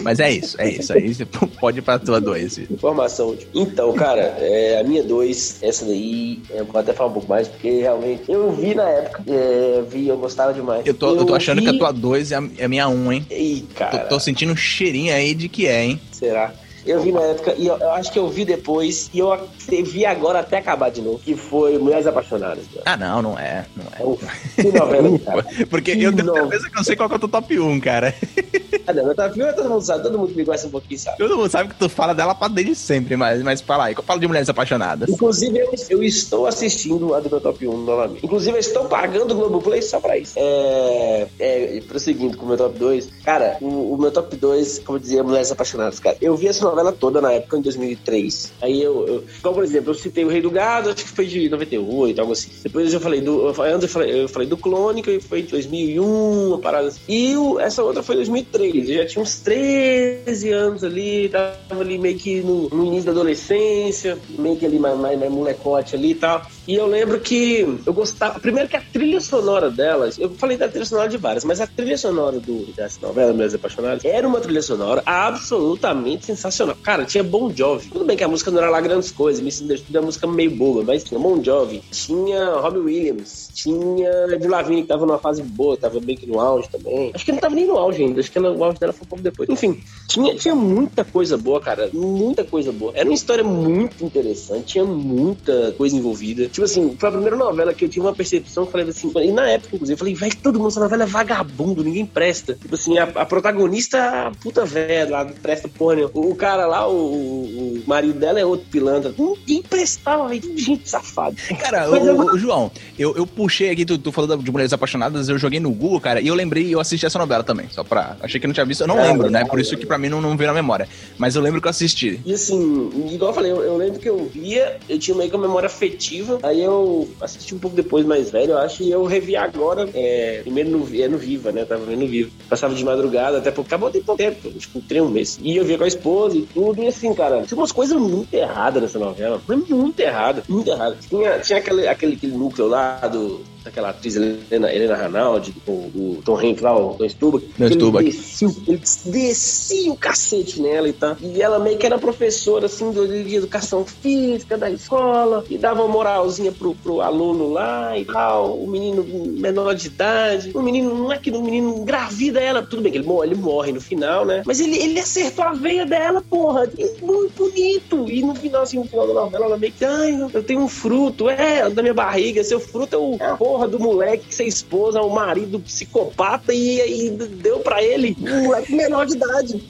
Mas é isso, é isso. Aí você pode ir pra tua 2. Informação. Então, cara, é, a minha 2, essa daí, eu vou até falar um pouco mais, porque realmente eu vi na época, é, vi, eu gostava demais. Eu tô, eu, eu tô achando vi... que a tua 2 é, é a minha 1, um, hein? Ih, cara. Tô, tô, sentindo um cheirinho aí de que é, hein? Será? Eu vi na época, e eu, eu, acho que eu vi depois, e eu vi agora até acabar de novo, que foi Mulheres Apaixonadas. Cara. Ah, não, não é. Não é. Que novela, cara. Porque que eu tenho certeza que eu sei qual que é o teu top 1, cara. Ah, não, top 1 todo mundo sabe, todo mundo me gosta um pouquinho, sabe? Todo mundo sabe que tu fala dela pra desde sempre, mas, mas fala aí, eu falo de Mulheres Apaixonadas. Inclusive, eu, eu estou assistindo a do meu top 1 novamente. Inclusive, eu estou pagando o Globoplay só pra isso. É, é, prosseguindo com o meu top 2, cara, o, o meu top 2, como eu dizia, Mulheres Apaixonadas, cara. Eu vi essa novela toda na época em 2003. Aí eu, eu como por exemplo, eu citei o Rei do Gado, acho que foi de 98, algo assim. Depois eu falei do, antes eu falei, eu falei do Clone, que foi de 2001, uma parada assim. E o, essa outra foi 2003. Eu já tinha uns 13 anos ali, tava ali meio que no, no início da adolescência, meio que ali mais, mais, mais molecote ali e tal. E eu lembro que eu gostava. Primeiro que a trilha sonora delas, eu falei da trilha sonora de várias, mas a trilha sonora do, dessa novela, Mulheres Apaixonadas, era uma trilha sonora absolutamente sensacional. Cara, tinha Bon Jovi. Tudo bem que a música não era lá grandes coisas, me tudo é música meio boba, mas tinha Bon Jovi, tinha Robbie Williams, tinha Ed Lavigne, que tava numa fase boa, tava bem que no auge também. Acho que não tava nem no auge ainda, acho que o auge dela foi um pouco depois. Enfim, tinha, tinha muita coisa boa, cara, muita coisa boa. Era uma história muito interessante, tinha muita coisa envolvida. Tipo assim, foi a primeira novela que eu tive uma percepção, falei assim, e na época, inclusive, eu falei, velho, todo mundo, essa novela é vagabundo, ninguém presta. Tipo assim, a, a protagonista, a puta velha lá, não presta porra nenhuma. O, o cara lá, o, o, marido dela é outro pilantra. Ninguém prestava, velho, gente safado. Cara, o, eu... João, eu, eu puxei aqui, tu, tu falou de Mulheres Apaixonadas, eu joguei no Google, cara, e eu lembrei, eu assisti essa novela também, só pra... Achei que não tinha visto, eu não é, lembro, né? Por isso que pra mim não, não veio na memória. Mas eu lembro que eu assisti. E assim, igual eu falei, eu, eu lembro que eu via, eu tinha meio que uma memória afetiva, aí eu assisti um pouco depois, mais velho, eu acho, e eu revi agora, é, primeiro no, é no Viva, né? tava vendo no Viva. Passava de madrugada, até porque acabou de pouco tempo, tipo, três um mês. E eu via com a esposa e tudo, e assim, cara, tinha umas coisas muito erradas nessa novela. Foi muito errada, muito errada. Tinha, tinha aquele, aquele, aquele núcleo lá do daquela atriz Helena, Helena Ranaldi, o, o Tom Hanks lá, o Tom Stubach. Ele descia, ele descia o cacete nela e tal. E ela meio que era professora, assim, de educação física da escola, e dava uma moralzinha pro, pro aluno lá e tal. O menino menor de idade. O menino, não é que o menino engravida ela, tudo bem que ele, ele morre no final, né? Mas ele, ele acertou a veia dela, porra. Muito bonito. E no final, assim, no final da novela, ela meio que, ai, eu tenho um fruto, é, da minha barriga, seu fruto é o, é porra do moleque que você esposa, o marido psicopata, e, e deu pra ele um moleque menor de idade.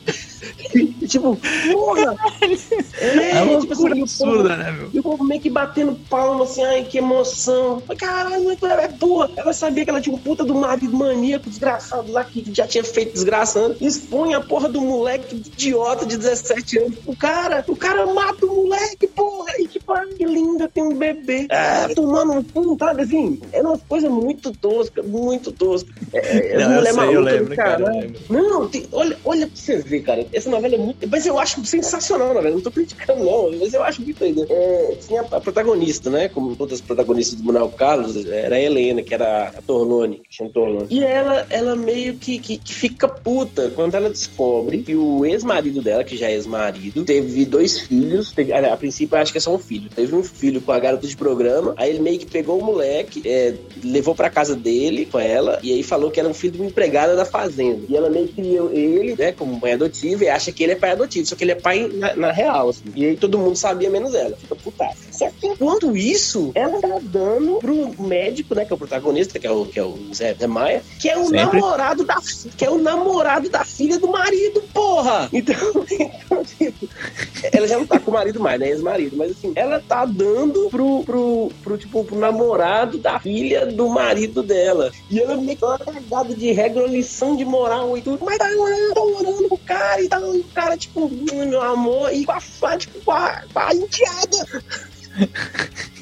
tipo, porra! É, é uma tipo assim, absurda, né, meu? E o povo meio que batendo palma, assim, ai, que emoção. Caralho, ela é porra. Ela sabia que ela tinha um puta do marido maníaco, desgraçado lá, que já tinha feito desgraçando. Expõe a porra do moleque idiota de 17 anos. O cara, o cara mata o moleque, porra. E tipo, que linda, tem um bebê. Ah, tomando um fundo, sabe assim? É uma coisa muito tosca, muito tosca. É, é Não, eu mulher sei, eu maluca do lembro, cara, eu caralho. lembro. Não, tem- olha, olha pra você ver, cara. Essa novela é muito. Mas eu acho sensacional, na verdade. Não tô criticando, não. Mas eu acho muito ainda. É, tinha a protagonista, né? Como todas as protagonistas do Manuel Carlos, era a Helena, que era a Torlone, que chama Torlone. E ela, ela meio que, que, que fica puta quando ela descobre que o ex-marido dela, que já é ex-marido, teve dois filhos. Teve, a, a princípio, acho que é só um filho. Teve um filho com a garota de programa. Aí ele meio que pegou o moleque, é, levou pra casa dele com ela, e aí falou que era um filho de uma empregada da fazenda. E ela meio que criou ele, né, como mãe adotiva, e acha que ele é pai adotivo, só que ele é pai na, na real, assim. E aí todo mundo sabia, menos ela. Fica putaça. Só que enquanto isso, ela tá dando pro médico, né, que é o protagonista, que é o, que é o Zé, Zé Maia, que é o Sempre. namorado da que é o namorado da filha do marido, porra! Então, então tipo, ela já não tá com o marido mais, né? Ex-marido, mas assim, ela tá dando pro, pro, pro, tipo, pro namorado da filha do marido dela. E ela meio que uma cagada de regra, lição de moral e tudo, mas tá orando, orando pro cara e tá o cara, tipo, "Hum, meu amor, e com a, tipo, com a, com a enteada.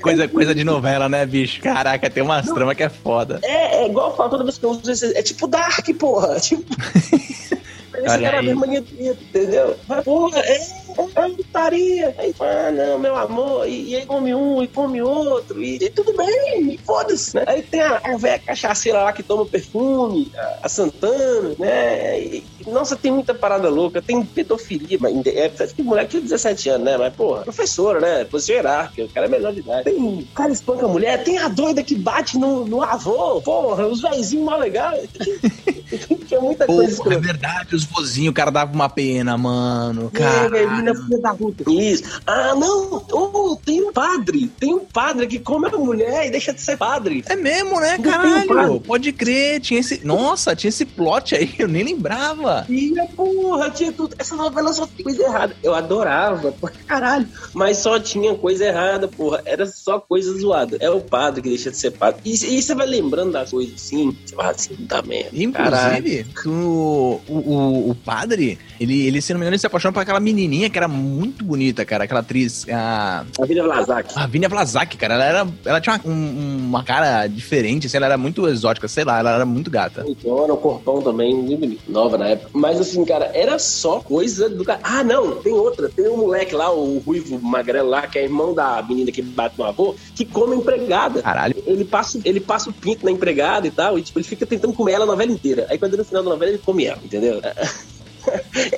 Coisa, coisa de novela, né, bicho? Caraca, tem umas tramas que é foda. É, é igual eu falo toda vez que eu uso esse. É tipo Dark, porra. Tipo. Esse cara mesmo dele, entendeu? Mas, porra, é, é putaria. Aí, ah, não, meu amor, e, e aí come um e come outro, e, e tudo bem, e foda-se, né? Aí tem a, a velha cachaceira lá que toma perfume, a, a Santana, né? E, nossa, tem muita parada louca, tem pedofilia, mas é, que moleque tinha 17 anos, né? Mas, porra, professora, né? Posição hierárquica, o cara é menor de idade. Tem, o cara espanca a mulher, tem a doida que bate no, no avô, porra, os vezinhos mal legais. Tinha muita coisa é escrota. verdade, os vozinhos, o cara dava uma pena, mano. É, Cara. menina filha da puta. Isso. Ah, não. Oh, tem um padre. Tem um padre que come a mulher e deixa de ser padre. É mesmo, né, caralho? padre. Pode crer, tinha esse. Nossa, tinha esse plot aí, eu nem lembrava. Tinha, porra, tinha tudo. Essa novela só tem coisa errada. Eu adorava, pra caralho. Mas só tinha coisa errada, porra. Era só coisa zoada. É o padre que deixa de ser padre. E, e você vai lembrando das coisas assim. Você vai assim, tá merda. Inclusive, o, o, o, padre, ele, ele, se não me engano, ele se apaixonou por aquela menininha que era muito bonita, cara. Aquela atriz, a, A Vila Vlasak. a Vinha Vlasak, cara. Ela, era, ela tinha uma, um- uma cara diferente, assim, ela era muito exótica, sei lá, ela era muito gata. Bonitona, o corpão também, muito bonito. Nova na época. Mas assim, cara, era só coisa do cara. Ah, não, tem outra. Tem um moleque lá, o ruivo magrelo lá, que é irmão da menina que bate no avô, que come empregada. Caralho. Ele passa, ele passa o pinto na empregada e tal, e tipo, ele fica tentando comer ela a novela inteira. Aí quando no final da novela ele come ela, entendeu?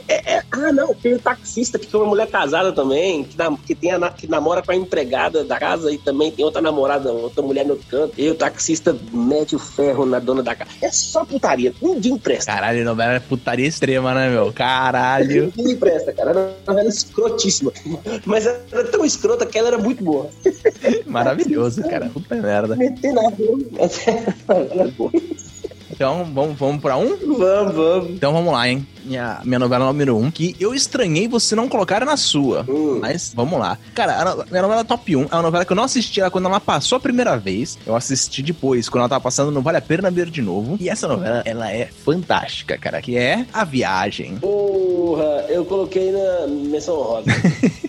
É, é, ah, não, tem o taxista que é uma mulher casada também, que, na- que, tem a que namora com a empregada da casa e também tem outra namorada, outra mulher no outro canto. E o taxista mete o ferro na dona da casa. É só putaria, ninguém presta. Caralho, novela é putaria extrema, né, meu? Caralho. Ninguém presta, cara. Era uma novela escrotíssima. Mas era tão escrota que ela era muito boa. Maravilhoso, cara. Puta merda. Meter na ela era boa. Então, vamos, vamos pra um? Vamos, vamos. Então vamos lá, hein? Minha, minha novela número um, que eu estranhei você não colocar na sua. Hum. Mas vamos lá. Cara, a minha novela top 1 é uma novela que eu não assisti ela quando ela passou a primeira vez. Eu assisti depois, quando ela tava passando Não Vale a Pena Ver de Novo. E essa novela, ela é fantástica, cara. Que é A Viagem. Porra, eu coloquei na menção rosa.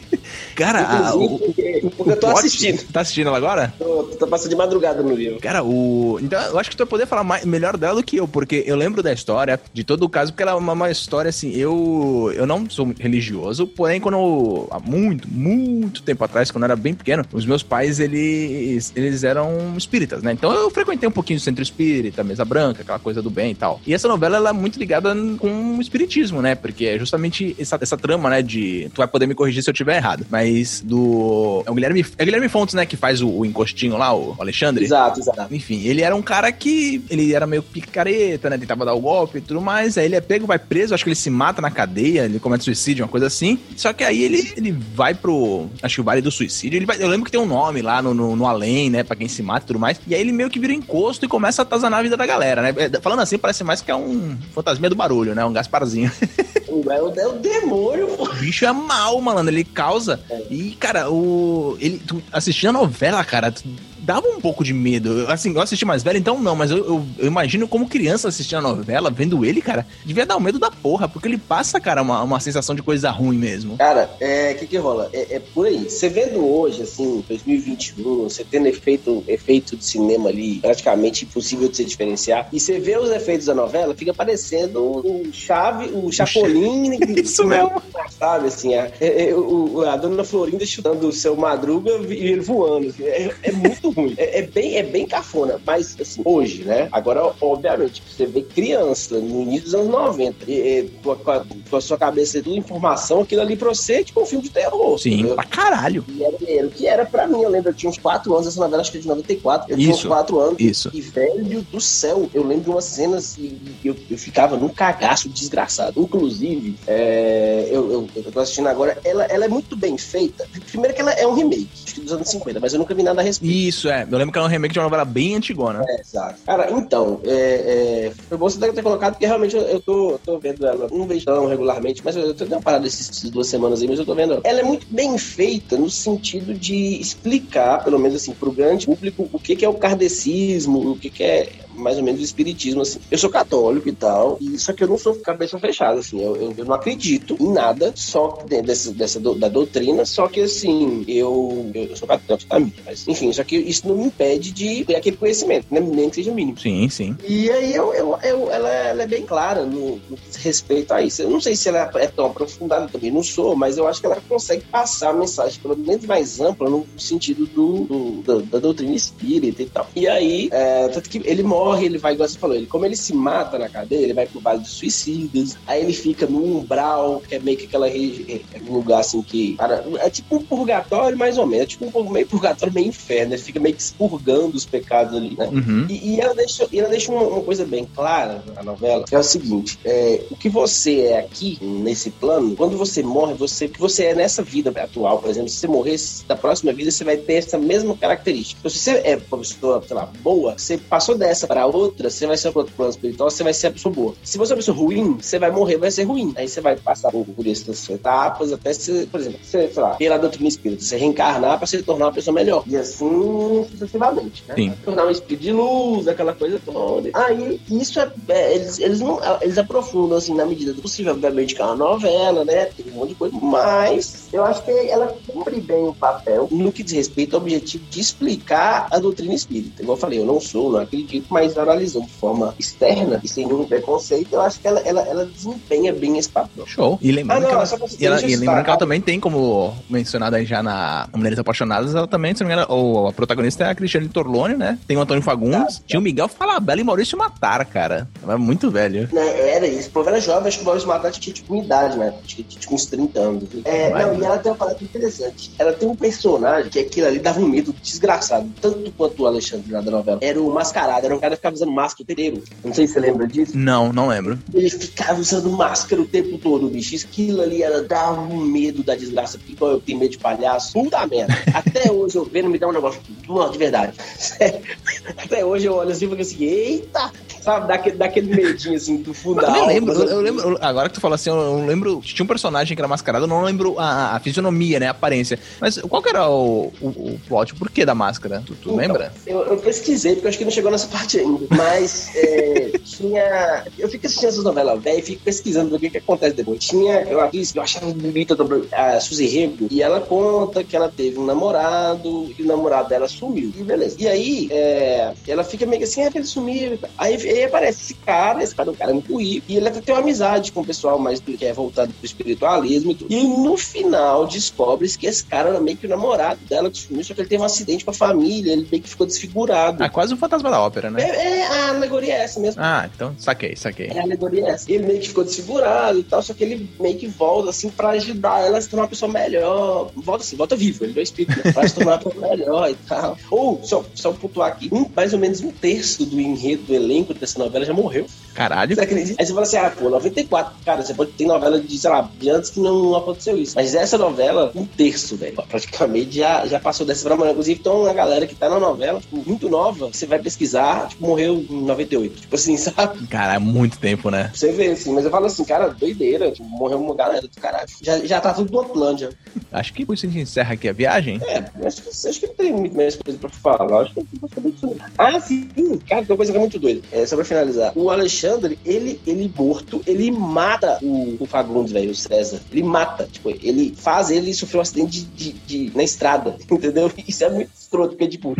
Cara, a- o, porque, porque eu tô plot- assistindo. Tá assistindo ela agora? Tô, tô passando de madrugada no livro. Cara, o. Então, eu acho que tu vai poder falar mais, melhor dela do que eu, porque eu lembro da história, de todo o caso, porque ela é uma, uma história assim. Eu, eu não sou religioso, porém, quando. eu- há muito, muito tempo atrás, quando eu era bem pequeno, os meus pais, eles, eles eram espíritas, né? Então eu frequentei um pouquinho do centro espírita, mesa branca, aquela coisa do bem e tal. E essa novela, ela é muito ligada com o espiritismo, né? Porque é justamente essa, essa trama, né? De. Tu vai poder me corrigir se eu tiver errado, mas do. É o Guilherme, é o Guilherme Fontes, né? Que faz o, o encostinho lá, o Alexandre. Exato, exato. Enfim, ele era um cara que. Ele era meio picareta, né? Tentava dar o golpe e tudo mais. Aí ele é pego, vai preso, acho que ele se mata na cadeia, ele comete suicídio, uma coisa assim. Só que aí ele, ele vai pro. Acho que o Vale do Suicídio. Ele vai, eu lembro que tem um nome lá no, no, no além, né? Pra quem se mata e tudo mais. E aí ele meio que vira encosto e começa a atazanar a vida da galera, né? É, Falando assim, parece mais que é um fantasminha do barulho, né? Um Gasparzinho. É o, é o demônio, pô. O bicho é mal, malandro. Ele causa. E, cara, o. Ele, tu, assistindo a novela, cara, tu- dava um pouco de medo. Assim, eu assisti mais velho, então não, mas eu, eu, eu imagino como criança assistindo a novela, vendo ele, cara, devia dar um medo da porra, porque ele passa, cara, uma, uma sensação de coisa ruim mesmo. Cara, é, o que que rola? É, é por aí. Você vendo hoje, assim, 2021, você tendo efeito, efeito de cinema ali, praticamente impossível de se diferenciar, e você vê os efeitos da novela, fica parecendo o Chave, o Chapolin. Isso mesmo. Sabe, assim, a, é, é, o, a dona Florinda chutando o seu Madruga e ele voando. Assim, é, é, muito ruim. É, é, bem, é bem cafona, mas, assim, hoje, né? Agora, obviamente, você vê criança no início dos anos 90, e, e, com, a, com a sua cabeça de informação, aquilo ali pra você é tipo um filme de terror. Sim, entendeu? pra caralho. E era, o que era pra mim, eu lembro, eu tinha uns 4 anos, essa novela acho que é de 94, eu Isso. tinha uns 4 anos. Isso. E, velho do céu, eu lembro de umas cenas e eu, eu ficava num cagaço desgraçado. Inclusive, é, eu, eu, eu tô assistindo agora, ela, ela é muito bem feita. Primeiro que ela é um remake, acho que dos anos 50, mas eu nunca vi nada a respeito. Isso, é. Eu lembro que era um remake de uma novela bem antigona. É, exato. Cara, então, é, é, foi bom você ter colocado, porque realmente eu, eu tô, tô vendo ela, não vejo tão regularmente, mas eu, eu tô dando uma parada essas, duas semanas aí, mas eu tô vendo. Ela é muito bem feita no sentido de explicar, pelo menos assim, pro grande público, o que, que é o kardecismo, o que, que é mais ou menos o espiritismo, assim. Eu sou católico e tal, e só que eu não sou cabeça fechada, assim. Eu, eu, eu não acredito em nada só dessa, dessa do, da doutrina, só que assim, eu, eu sou católico também, mas enfim, só que isso não me impede de ter aquele conhecimento, né? nem que seja mínimo. Sim, sim. E aí eu, eu, eu ela, ela, é bem clara no, no respeito a isso. Eu não sei se ela é tão aprofundada também, não sou, mas eu acho que ela consegue passar a mensagem, pelo menos mais ampla, no sentido do, do da, da, doutrina espírita e tal. E aí, é, tanto que ele morre, ele vai, igual você falou, ele, como ele se mata na cadeia, ele vai pro Vale dos Suicidas, aí ele fica no umbral, que é meio que aquela região, um lugar assim que. Cara, é tipo um purgatório, mais ou menos. É tipo um meio purgatório, meio inferno. Ele fica meio que expurgando os pecados ali, né? Uhum. E, e, ela deixa, ela deixa uma, uma, coisa bem clara na novela, que é o seguinte: é, o que você é aqui, nesse plano, quando você morre, você, o que você é nessa vida atual, por exemplo, se você morrer da próxima vida, você vai ter essa mesma característica. Então, se você é uma pessoa, sei lá, boa, você passou dessa para outra, você vai ser outro plano espiritual, você vai ser a pessoa boa. Se você é uma pessoa ruim, você vai morrer, vai ser ruim. Aí você vai passar por, por essas etapas até se, por exemplo, você, sei lá, pela doutrina espírita, você reencarnar para se tornar uma pessoa melhor. E assim sucessivamente, né? Sim. Tornar um espírito de luz, aquela coisa toda. Aí, isso é, é, eles, eles não, eles aprofundam assim na medida do possível, obviamente que é uma novela, né? Tem um monte de coisa, mas eu acho que ela cumpre bem o papel no que diz respeito ao objetivo de explicar a doutrina espírita. Igual eu falei, eu não sou, não acredito, mas analisando de forma externa e sem nenhum preconceito, eu acho que ela, ela, ela desempenha bem esse papel. Show. E lembrando, Ah, não, que, ela, pra e, ela- e lembrando que ela também tem, como mencionado aí já na Mulheres Apaixonadas, ela também, se não me engano, ou a protagonista é a Cristiane Torlone, né? Tem o Antônio Fagundes, tinha o Miguel Falabella e Maurício Matar, cara. É muito velho. Né, era isso. O povo era jovem, acho que o Maurício Matar tinha tipo uma idade, né? Tinha tipo uns 30 anos. É, Vai, não, e ela tem uma parada interessante. Ela tem um personagem que aquilo ali dava um medo desgraçado, tanto quanto o Alexandre lá da novela. Era o mascarado, era um cara que ficava usando máscara o inteiro. Não sei se você lembra disso. Não, não lembro. Ele ficava usando máscara o tempo todo, bicho. Aquilo ali era, dava um medo da desgraça. Porque igual eu tenho medo de palhaço. Puta merda. Até hoje eu vendo me dá um negócio Não, de verdade. Sério. Até hoje eu olho assim e fico assim, eita! Sabe, dá aquele, dá aquele medinho assim do da eu lembro, eu, eu lembro, agora que tu falou assim, eu, eu lembro, tinha um personagem que era mascarado, eu não lembro a, a fisionomia, né, a aparência. Mas qual que era o, o, o plot? O porquê da máscara? Tu, tu Então, lembra? Eu, eu pesquisei, porque eu acho que não chegou nessa parte ainda. Mas é, tinha. Eu fico assistindo essas novelas velhas e fico pesquisando o que, que acontece depois. Tinha uma atriz que eu achava bonita, a Suzy Rego, e ela conta que ela teve um namorado e o namorado dela sumiu. E beleza. E aí, é, ela fica meio que assim, ah, ele sumiu. Aí, aí aparece esse cara, esse cara é um cara muito rico, e ele até tem uma amizade com o pessoal mais que é voltado pro espiritualismo e tudo. E no final descobre-se que esse cara era meio que o namorado dela que sumiu, só que ele teve um acidente com a família, ele meio que ficou desfigurado. Ah, quase o fantasma da ópera, né? É, é, a alegoria é essa mesmo. Ah, então saquei, saquei. É, a alegoria é essa. Ele meio que ficou desfigurado e tal, só que ele meio que volta, assim, pra ajudar ela a se tornar uma pessoa melhor. Volta assim, volta vivo, ele é o espírito, né? pra se tornar uma pessoa melhor e tal. Ou, só, só pontuar aqui, um, mais ou menos um terço do enredo, do elenco dessa novela já morreu. Caralho. Você acredita? Aí você fala assim, ah, pô, 94. Cara, você pode ter novela de, sei lá, de antes que não aconteceu isso. Mas essa novela, um terço, velho, praticamente já, já passou dessa pra amanhã. Inclusive, então, a galera que tá na novela, tipo, muito nova, você vai pesquisar, tipo, morreu em 98. Tipo assim, sabe? Cara, é muito tempo, né? Você vê, assim, mas eu falo assim, cara, doideira. Tipo, morreu uma galera do caralho. Já, já tá tudo no Atlândia. Acho que por isso a gente encerra aqui a viagem. É, acho que, acho que não tem muito mais coisa pra falar. Acho que é basicamente isso. Ah, sim, cara, tem uma coisa que é muito doida. É, só pra finalizar. O Alexandre, ele, ele morto, ele mata o, o Fagundes, velho, o César. Ele mata. Tipo, ele faz ele sofrer um acidente de, de, de, na estrada, entendeu? Isso é muito escroto, porque, tipo,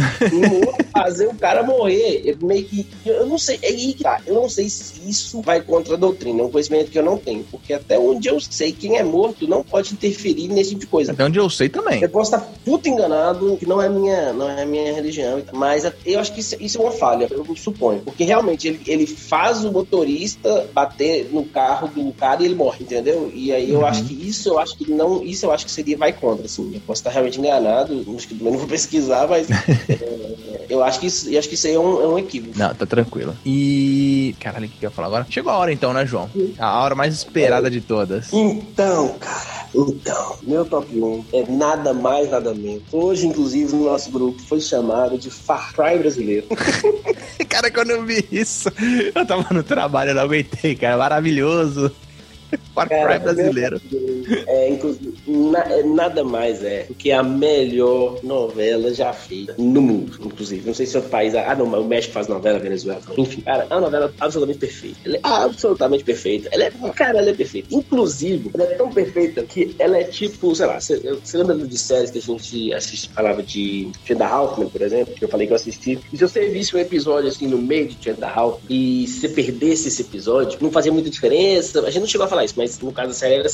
fazer o cara morrer, meio que. Eu não sei, é aí que tá. Eu não sei se isso vai contra a doutrina, é um conhecimento que eu não tenho. Porque até onde eu sei, quem é morto não pode interferir nesse tipo de coisa. Até onde eu sei também. Eu posso estar puto enganado, que não é minha, não é minha religião, mas eu acho que isso, isso é uma falha, eu suponho. Porque realmente ele, ele faz o motorista bater no carro do cara e ele morre, entendeu? E aí eu uhum. acho que isso eu acho que não. Isso eu acho que seria vai contra, assim. Eu posso estar realmente enganado, acho que também não vou pesquisar, mas é, eu acho que isso, eu acho que isso aí é um, é um equívoco. Não, tá tranquilo. E. Caralho, o que, que eu ia falar agora? Chegou a hora então, né, João? A hora mais esperada de todas. Então, cara. Então, meu top 1 é nada mais, nada menos. Hoje, inclusive, no nosso grupo foi chamado de Far Cry brasileiro. cara, quando eu vi isso, eu tava no trabalho, eu não aguentei, cara. Maravilhoso. Far Cry brasileiro. É, inclusive, na, é, nada mais é do que a melhor novela já feita no mundo, inclusive. Não sei se é outro país. Ah, não, o México faz novela, Venezuela. Enfim, cara, é uma novela absolutamente perfeita. Ela é absolutamente perfeita. Ela é, cara, ela é perfeita. Inclusive, ela é tão perfeita que ela é tipo, sei lá, você, lembra de séries que a gente assiste, falava de Tenda Halfman, por exemplo, que eu falei que eu assisti. E se você visse um episódio assim no meio de Tenda Halfman e se você perdesse esse episódio, não fazia muita diferença. A gente não chegou a falar isso, mas no caso da série era,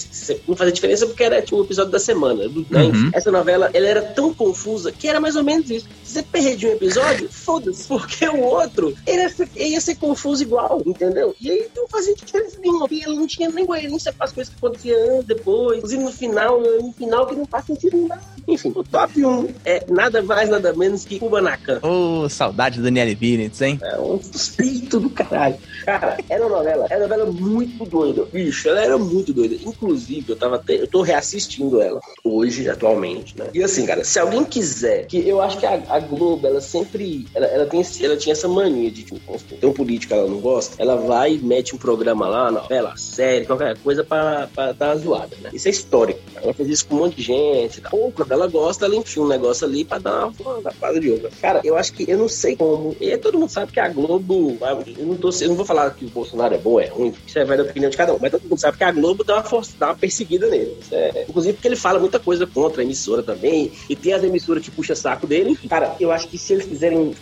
não fazia diferença porque era tipo um episódio da semana. Né? Uhum. Essa novela ela era tão confusa que era mais ou menos isso. Se você perdia um episódio, foda-se, porque o outro ele ia, ser, ele confuso igual, entendeu? E aí não fazia diferença nenhuma. E ela não tinha nem coerência para as coisas que aconteciam depois. Inclusive no final, no final que não faz sentido nada. Enfim, o top 1 é nada mais, nada menos que Kubanacan. Ô, oh, saudade do Daniel Vinitz, hein? É um suspeito do caralho. Cara, era uma novela, era uma novela muito doida. Bicho, ela era muito doida. Inclusive, eu tava eu tô reassistindo ela hoje, atualmente, né? E assim, cara, se alguém quiser, que eu acho que a, a Globo, ela sempre, ela, ela, tem, ela tinha essa mania de, tipo, tem um político ela não gosta, ela vai e mete um programa lá, novela, série, qualquer coisa pra, pra dar uma zoada, né? Isso é histórico. Ela fez isso com um monte de gente. Tá? Ou quando ela gosta, ela enfia um negócio ali pra dar uma, lapada de outra. Cara, eu acho que eu não sei como. E todo mundo sabe que a Globo. Eu não, tô, eu não vou falar que o Bolsonaro é bom, é ruim, isso vai da opinião de cada um. Mas todo mundo sabe que a Globo dá uma, força, dá uma perseguida nele. É, inclusive porque ele fala muita coisa contra a emissora também. E tem as emissoras que puxa saco dele. Cara, eu acho que se eles quiserem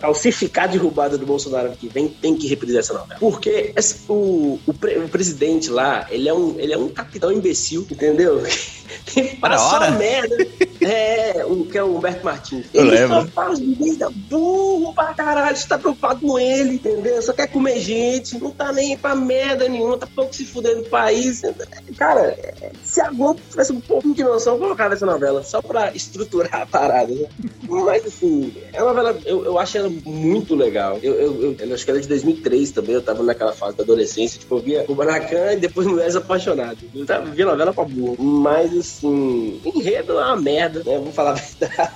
calcificar a derrubada do Bolsonaro que vem, tem que reprisar essa novela. Porque esse, o, o, pre, o, presidente lá, ele é um, ele é um capitão imbecil, entendeu? Tem só merda. É, o que é o Humberto Martins. Ele eu só faz merda burro pra caralho. Você tá preocupado com ele, entendeu? Só quer comer gente, não tá nem pra merda nenhuma, tá pouco se fudendo do país. Cara, se a Globo tivesse um pouco de noção, colocava essa novela só pra estruturar a parada, né? Mas assim, é uma novela, eu, eu acho ela muito legal. Eu, eu, eu, acho que ela é de 2003 também, eu tava naquela fase da adolescência, tipo, eu via o Baracan e depois Mulheres Apaixonadas. Eu tava, via novela pra burro. Mas assim, enredo é uma merda, né? Vamos falar a verdade.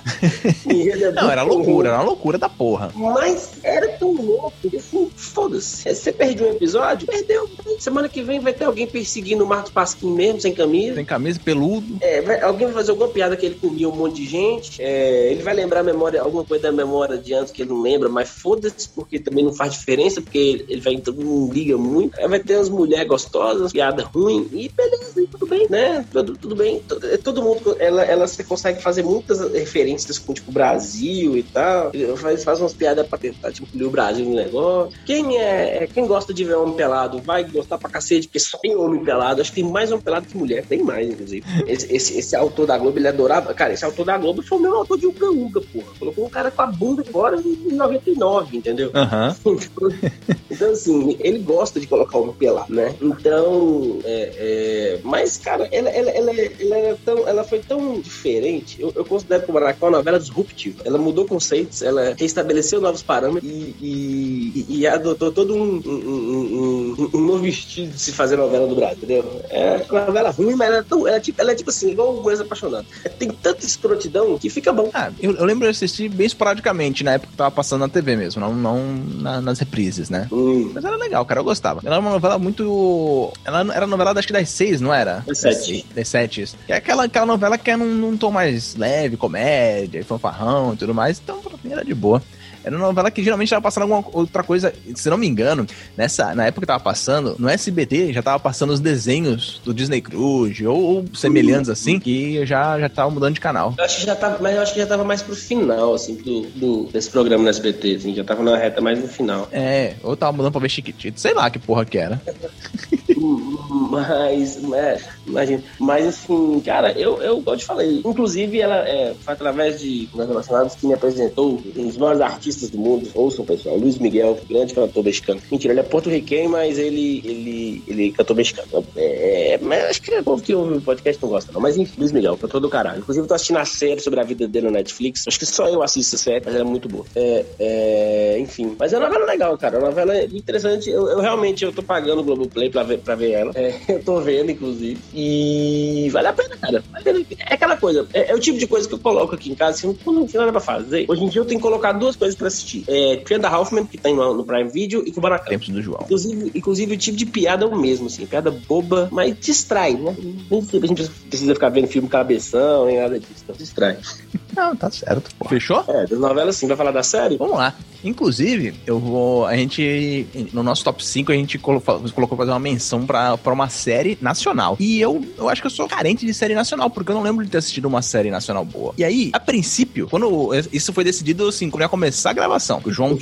enredo é Não, era loucura, era uma loucura da porra. Mas era tão louco, assim, foda-se. Você perdeu um episódio, perdeu. Semana que vem vai ter alguém perseguindo o Marcos Pasquim mesmo, sem camisa. Sem camisa, peludo. É, vai, alguém vai fazer alguma piada que ele comia um monte de gente. É, ele vai lembrar memória, alguma coisa da memória de antes que ele não lembra, mas foda-se, porque também não faz diferença, porque ele vai, todo mundo liga muito. Aí vai ter umas mulheres gostosas, piada ruim, e beleza, tudo bem, né? Tudo, tudo bem. Todo, todo mundo, ela, ela consegue fazer muitas referências com, tipo, Brasil e tal. Faz, faz umas piadas pra tentar, tipo, o Brasil no negócio. Quem é, é, quem gosta de ver homem pelado vai gostar pra cacete, porque só tem homem pelado. Acho que tem mais homem pelado que mulher, tem mais, inclusive. Esse, esse, esse autor da Globo, ele adorava. Cara, esse autor da Globo foi o meu autor de Uca Madruga, porra. Colocou um cara com a bunda fora em 99, entendeu? Uhum. Então, assim, ele gosta de colocar uma pelado, né? Então, é, é... mas, cara, ela, ela, ela, ela, é tão, ela foi tão diferente. Eu, eu considero como ela uma novela disruptiva. Ela mudou conceitos, ela restabeleceu novos parâmetros e, e, e adotou todo um, um, um, um, novo estilo de se fazer novela do Brasil, entendeu? É uma novela ruim, mas ela é, tão, ela é, tipo, ela é tipo assim, igual o Coisa Apaixonado. Tem tanta escrotidão que fica bom. Ah, eu, eu, lembro de assistir bem esporadicamente, na época que tava passando na TV mesmo, não, não na, nas reprises, né? Hum. Mas era legal, cara, eu gostava. Ela era uma novela muito. Ela era novela acho que das seis, não era? Das sete. Das sete. É aquela, aquela novela que é num, num tom mais leve, comédia, fanfarrão e tudo mais. Então, pra mim era de boa. Era uma novela que geralmente tava passando alguma outra coisa, se não me engano, nessa, na época que tava passando, no SBT já tava passando os desenhos do Disney Cruise ou, ou semelhantes assim, que já, já tava mudando de canal. Eu acho que já tava, mas eu acho que já tava mais pro final, assim, do, do desse programa no SBT, assim, já tava na reta mais no final. É, ou tava mudando pra ver Chiquitito, sei lá que porra que era. mas, mas, imagina, mas assim, cara, eu, eu, eu te falei, inclusive ela é, foi através de relacionados que me apresentou um dos maiores artistas do mundo, ouçam pessoal, Luiz Miguel, grande cantor mexicano. Mentira, ele é porto-riquenho, mas ele, ele, ele cantou mexicano. É, mas acho que é povo que ouve o podcast não gosta, não. Mas enfim, Luiz Miguel, cantor do caralho. Inclusive, eu tô assistindo a série sobre a vida dele no Netflix. Acho que só eu assisto a série, mas ela é muito boa. É, é, enfim, mas é uma novela legal, cara. É uma novela interessante. Eu, eu realmente eu tô pagando o Globoplay pra ver, pra ver ela. É, eu tô vendo, inclusive. E vale a pena, cara. É aquela coisa. É, é, o tipo de coisa que eu coloco aqui em casa, assim, não tem nada pra fazer. Hoje em dia eu tenho que colocar duas coisas pra assistir. É Trianda Hoffman, que tem no, no Prime Video, e Kubanacan. Tempos do João. Inclusive, inclusive, o tipo de piada é o mesmo, assim. Piada boba, mas distrai, né? Nem sempre a gente precisa ficar vendo filme cabeção, nem nada disso. Então, distrai. Não, tá certo. Pô. Fechou? É, das novelas sim. Vai falar da série? Vamos lá. Inclusive, eu vou. A gente. No nosso top 5, a gente colocou, colocou fazer uma menção pra, pra uma série nacional. E eu, eu acho que eu sou carente de série nacional, porque eu não lembro de ter assistido uma série nacional boa. E aí, a princípio, quando isso foi decidido, assim, quando ia começar a gravação, o João,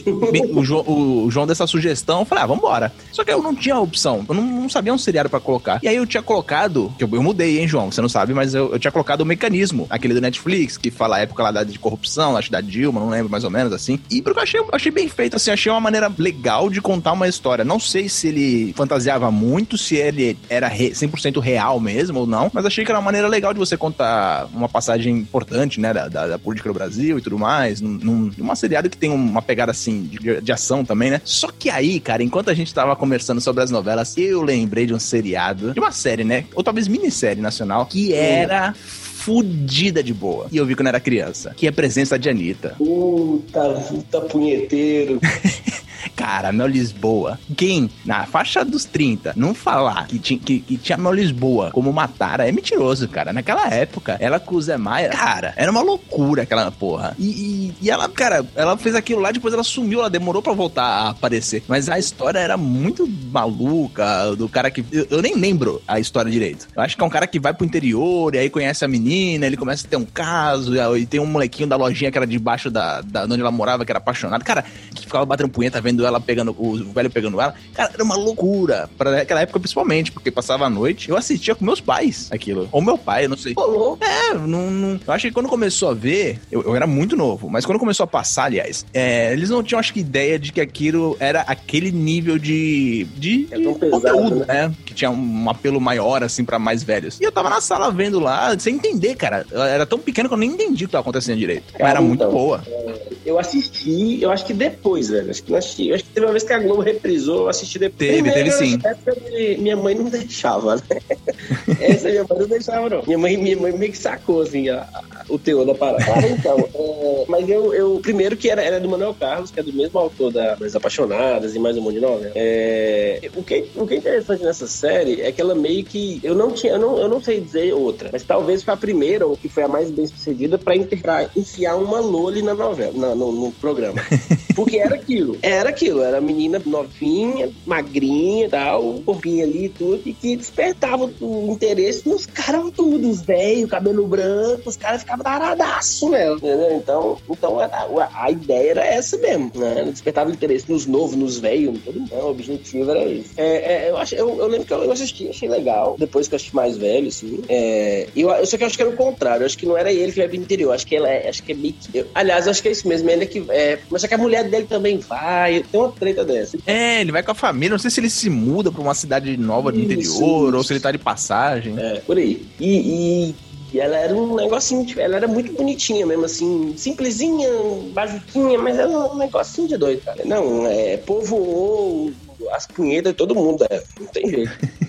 o, João, o João dessa sugestão, eu falei, ah, vambora. Só que eu não tinha opção, eu não, não sabia um seriado pra colocar. E aí eu tinha colocado, que eu, eu mudei, hein, João? Você não sabe, mas eu, eu tinha colocado o mecanismo, aquele do Netflix, que fala a época lá de corrupção, acho da Dilma, não lembro mais ou menos assim. E porque eu achei, achei bem feito, assim, achei uma maneira legal de contar uma história. Não sei se ele fantasiava muito, se ele era re, 100% real mesmo ou não, mas achei que era uma maneira legal de você contar uma passagem importante, né, da, da, da política do Brasil e tudo mais, num, num, numa seriada que tem uma pegada assim de, de, ação também, né? Só que aí, cara, enquanto a gente tava conversando sobre as novelas, eu lembrei de um seriado, de uma série, né? Ou talvez minissérie nacional, que era fudida de boa. E eu vi quando era criança. Que é a presença de Anitta. Puta, puta punheteiro. Cara, Mel Lisboa. Quem, na faixa dos 30, não falar que tinha, que, que tinha Mel Lisboa como Matara é mentiroso, cara. Naquela época, ela com o Zé Maia, cara, era uma loucura aquela porra. E, e, e, ela, cara, ela fez aquilo lá, depois ela sumiu, ela demorou pra voltar a aparecer. Mas a história era muito maluca, do cara que. Eu, eu nem lembro a história direito. Eu acho que é um cara que vai pro interior e aí conhece a menina, ele começa a ter um caso, e, e tem um molequinho da lojinha que era debaixo da, da onde ela morava, que era apaixonado. Cara, que ficava batendo punheta vendo ela pegando, o velho pegando ela. Cara, era uma loucura. Pra aquela época, principalmente, porque passava a noite. Eu assistia com meus pais aquilo. Ou meu pai, eu não sei. É, não, não, Eu acho que quando começou a ver, eu, eu era muito novo, mas quando começou a passar, aliás, é, eles não tinham, acho que, ideia de que aquilo era aquele nível de. de, é de conteúdo, né? né? Que tinha um apelo maior, assim, para mais velhos. E eu tava na sala vendo lá, sem entender, cara. Eu era tão pequeno que eu nem entendi o que tava acontecendo direito. Cara, era muito então, boa. É, eu assisti, eu acho que depois, velho. Acho que não assisti. Eu acho que teve uma vez que a Globo reprisou, eu assisti depois. Teve, Primeiro, teve sim. Minha mãe não deixava, né? Essa minha mãe não deixava, não. Minha mãe, minha mãe meio que sacou, assim, a, a, o teor da parada. Ah, então, é, mas eu, eu, primeiro que era, era do Manuel Carlos, que é do mesmo autor da Das Apaixonadas e mais um monte de novela. É, o, que, o que é interessante nessa série é que ela meio que, eu não tinha, eu não, eu não sei dizer outra, mas talvez foi a primeira, ou que foi a mais bem sucedida, pra, pra enfiar uma loli na novela, na, no, no programa. Porque era aquilo, era aquilo, era menina novinha, magrinha tal, corpinho ali e tudo, e que despertava o interesse nos caras todos, velho, cabelo branco, os caras ficavam taradaço nela, entendeu? Então, então a, a, ideia era essa mesmo, né? Despertava interesse nos novos, nos velhos, todo mundo. O objetivo era isso. É, é, eu, acho, eu, eu, lembro que eu, assisti, achei legal. Depois que eu assisti mais velho, assim. É, eu, só que eu acho que era o contrário. Eu acho que não era ele que ia pro interior. Acho que ela é, acho que é meio que, eu, Aliás, acho que é isso mesmo. Ele é que. É, mas só que a mulher dele também vai. Tem uma treta dessa. É, ele vai com a família. Não sei se ele se muda pra uma cidade nova do interior isso. ou se ele tá de passagem. É, por aí. E, e e ela era um negocinho, tipo, ela era muito bonitinha mesmo, assim, simplesinha, basiquinha, mas era um negocinho de doido, cara. Não, é, povoou as punhetas de todo mundo, é, não tem jeito.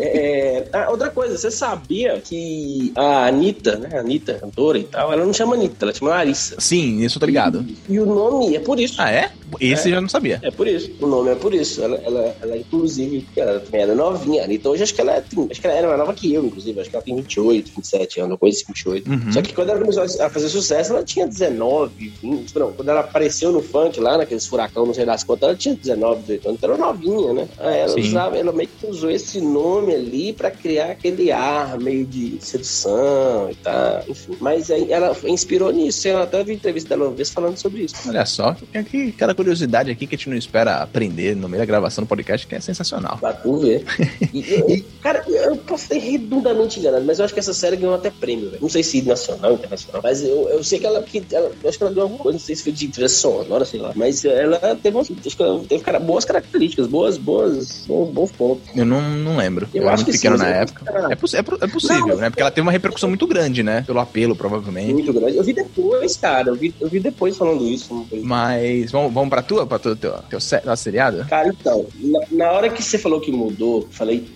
É, ah, outra coisa, você sabia que a Anitta, né? A Anitta, cantora e tal, ela não chama Anitta, ela chama Larissa. Sim, isso eu tô ligado. E, e o nome é por isso. Ah, é? Esse é, eu já não sabia. É por isso. O nome é por isso. Ela, ela, ela inclusive, ela também era novinha. A Anitta hoje acho que ela é, acho que ela era mais nova que eu, inclusive. Acho que ela tem 28, 27 anos, coisa assim, 28. Uhum. Só que quando ela começou a fazer sucesso, ela tinha 19, 20. Não, quando ela apareceu no funk lá, naqueles furacão, não sei das contas, ela tinha 19, 18 anos. Então era novinha, né? Aí ela usava, ela meio que usou esse nome ali pra criar aquele ar meio de sedução e tal, enfim. Mas aí ela inspirou nisso. Eu até vi entrevista dela uma vez falando sobre isso. Olha só, tem aqui aquela curiosidade aqui que a gente não espera aprender no meio da gravação do podcast, que é sensacional. Pra tu ver. e, cara, eu posso ter redundamente enganado, mas eu acho que essa série ganhou até prêmio, velho. Não sei se nacional, internacional, mas eu, eu sei que ela, que ela, eu acho que ela deu alguma coisa, não sei se foi de trilha sonora, sei lá. Mas ela teve, acho que ela teve cara, boas características, boas, boas, bons, bons pontos. Eu não, não lembro. Eu, eu acho que pequeno sim, na época. É, poss é, é, possível, não, né? Porque ela teve uma repercussão muito grande, né? Pelo apelo, provavelmente. Muito grande. Eu vi depois, cara. Eu vi, eu vi depois falando isso. Mas vamos, vamos pra tua, pra tua, teu, teu, teu seriado? Cara, então, na, na, hora que você falou que mudou, falei,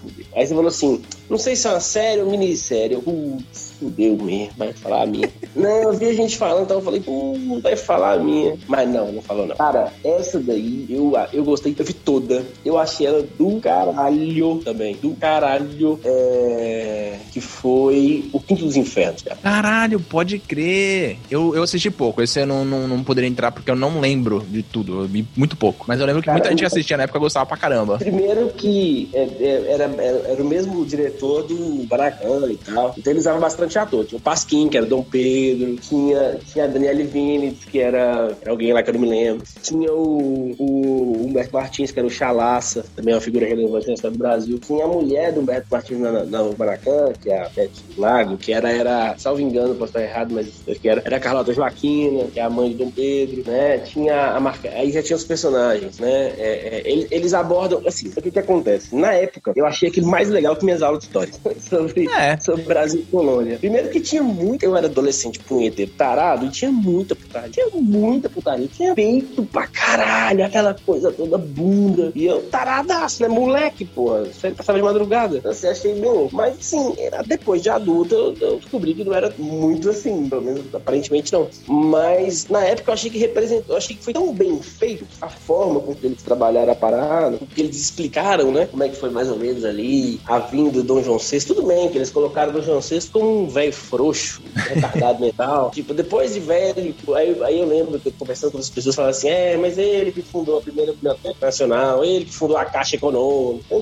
putz, aí você falou assim, não sei se é uma série ou minissérie. Putz fudeu mesmo, vai falar a minha. não, eu vi a gente falando, então eu falei, hum, vai falar a minha. Mas não, não falou não. Cara, essa daí, eu, eu gostei, eu vi toda. Eu achei ela do caralho também. Do caralho. É, que foi O Quinto dos Infernos, cara. Caralho, pode crer. Eu, eu assisti pouco. Esse eu não, não, não poderia entrar porque eu não lembro de tudo. Eu vi muito pouco. Mas eu lembro que cara, muita gente que assistia na época gostava pra caramba. Primeiro que é, é, era, era, o mesmo diretor do Baracan e tal. Então eles usavam bastante ator. Tinha o Pasquim, que era Dom Pedro, tinha, tinha a Daniele Vinitz, que era, era alguém lá que eu não me lembro. Tinha o, o Humberto Martins, que era o Chalaça, também é uma figura relevante na história do Brasil. Tinha a mulher do Humberto Martins na, na, Maracanã, que é a Beth Lago, que era, era, salvo engano, posso estar errado, mas que era, era a Carlota Joaquina, que é a mãe de Dom Pedro, né? Tinha a marca. Aí já tinha os personagens, né? É, é, eles, eles, abordam, assim, o que que acontece? Na época, eu achei aquilo mais legal que minhas aulas de história sobre, é. sobre Brasil e Colônia. Primeiro que tinha muito. Eu era adolescente punheteiro tarado e tinha muita putaria. Tinha muita putaria. Tinha peito pra caralho, aquela coisa toda bunda. E eu taradaço, né? Moleque, porra. Isso passava de madrugada. Então, assim, achei bem. Mas, assim, depois de adulto, eu, eu, descobri que não era muito assim. Pelo menos, aparentemente, não. Mas, na época, eu achei que representou. Eu achei que foi tão bem feito a forma com que eles trabalharam a parada, com que eles explicaram, né? Como é que foi mais ou menos ali a vinda do Dom João VI. Tudo bem que eles colocaram o Dom João VI como um velho frouxo, retardado mental. Tipo, depois de velho, aí, aí eu lembro que conversando com as pessoas falando assim: é, mas ele que fundou a primeira biblioteca nacional, ele que fundou a Caixa Econômica.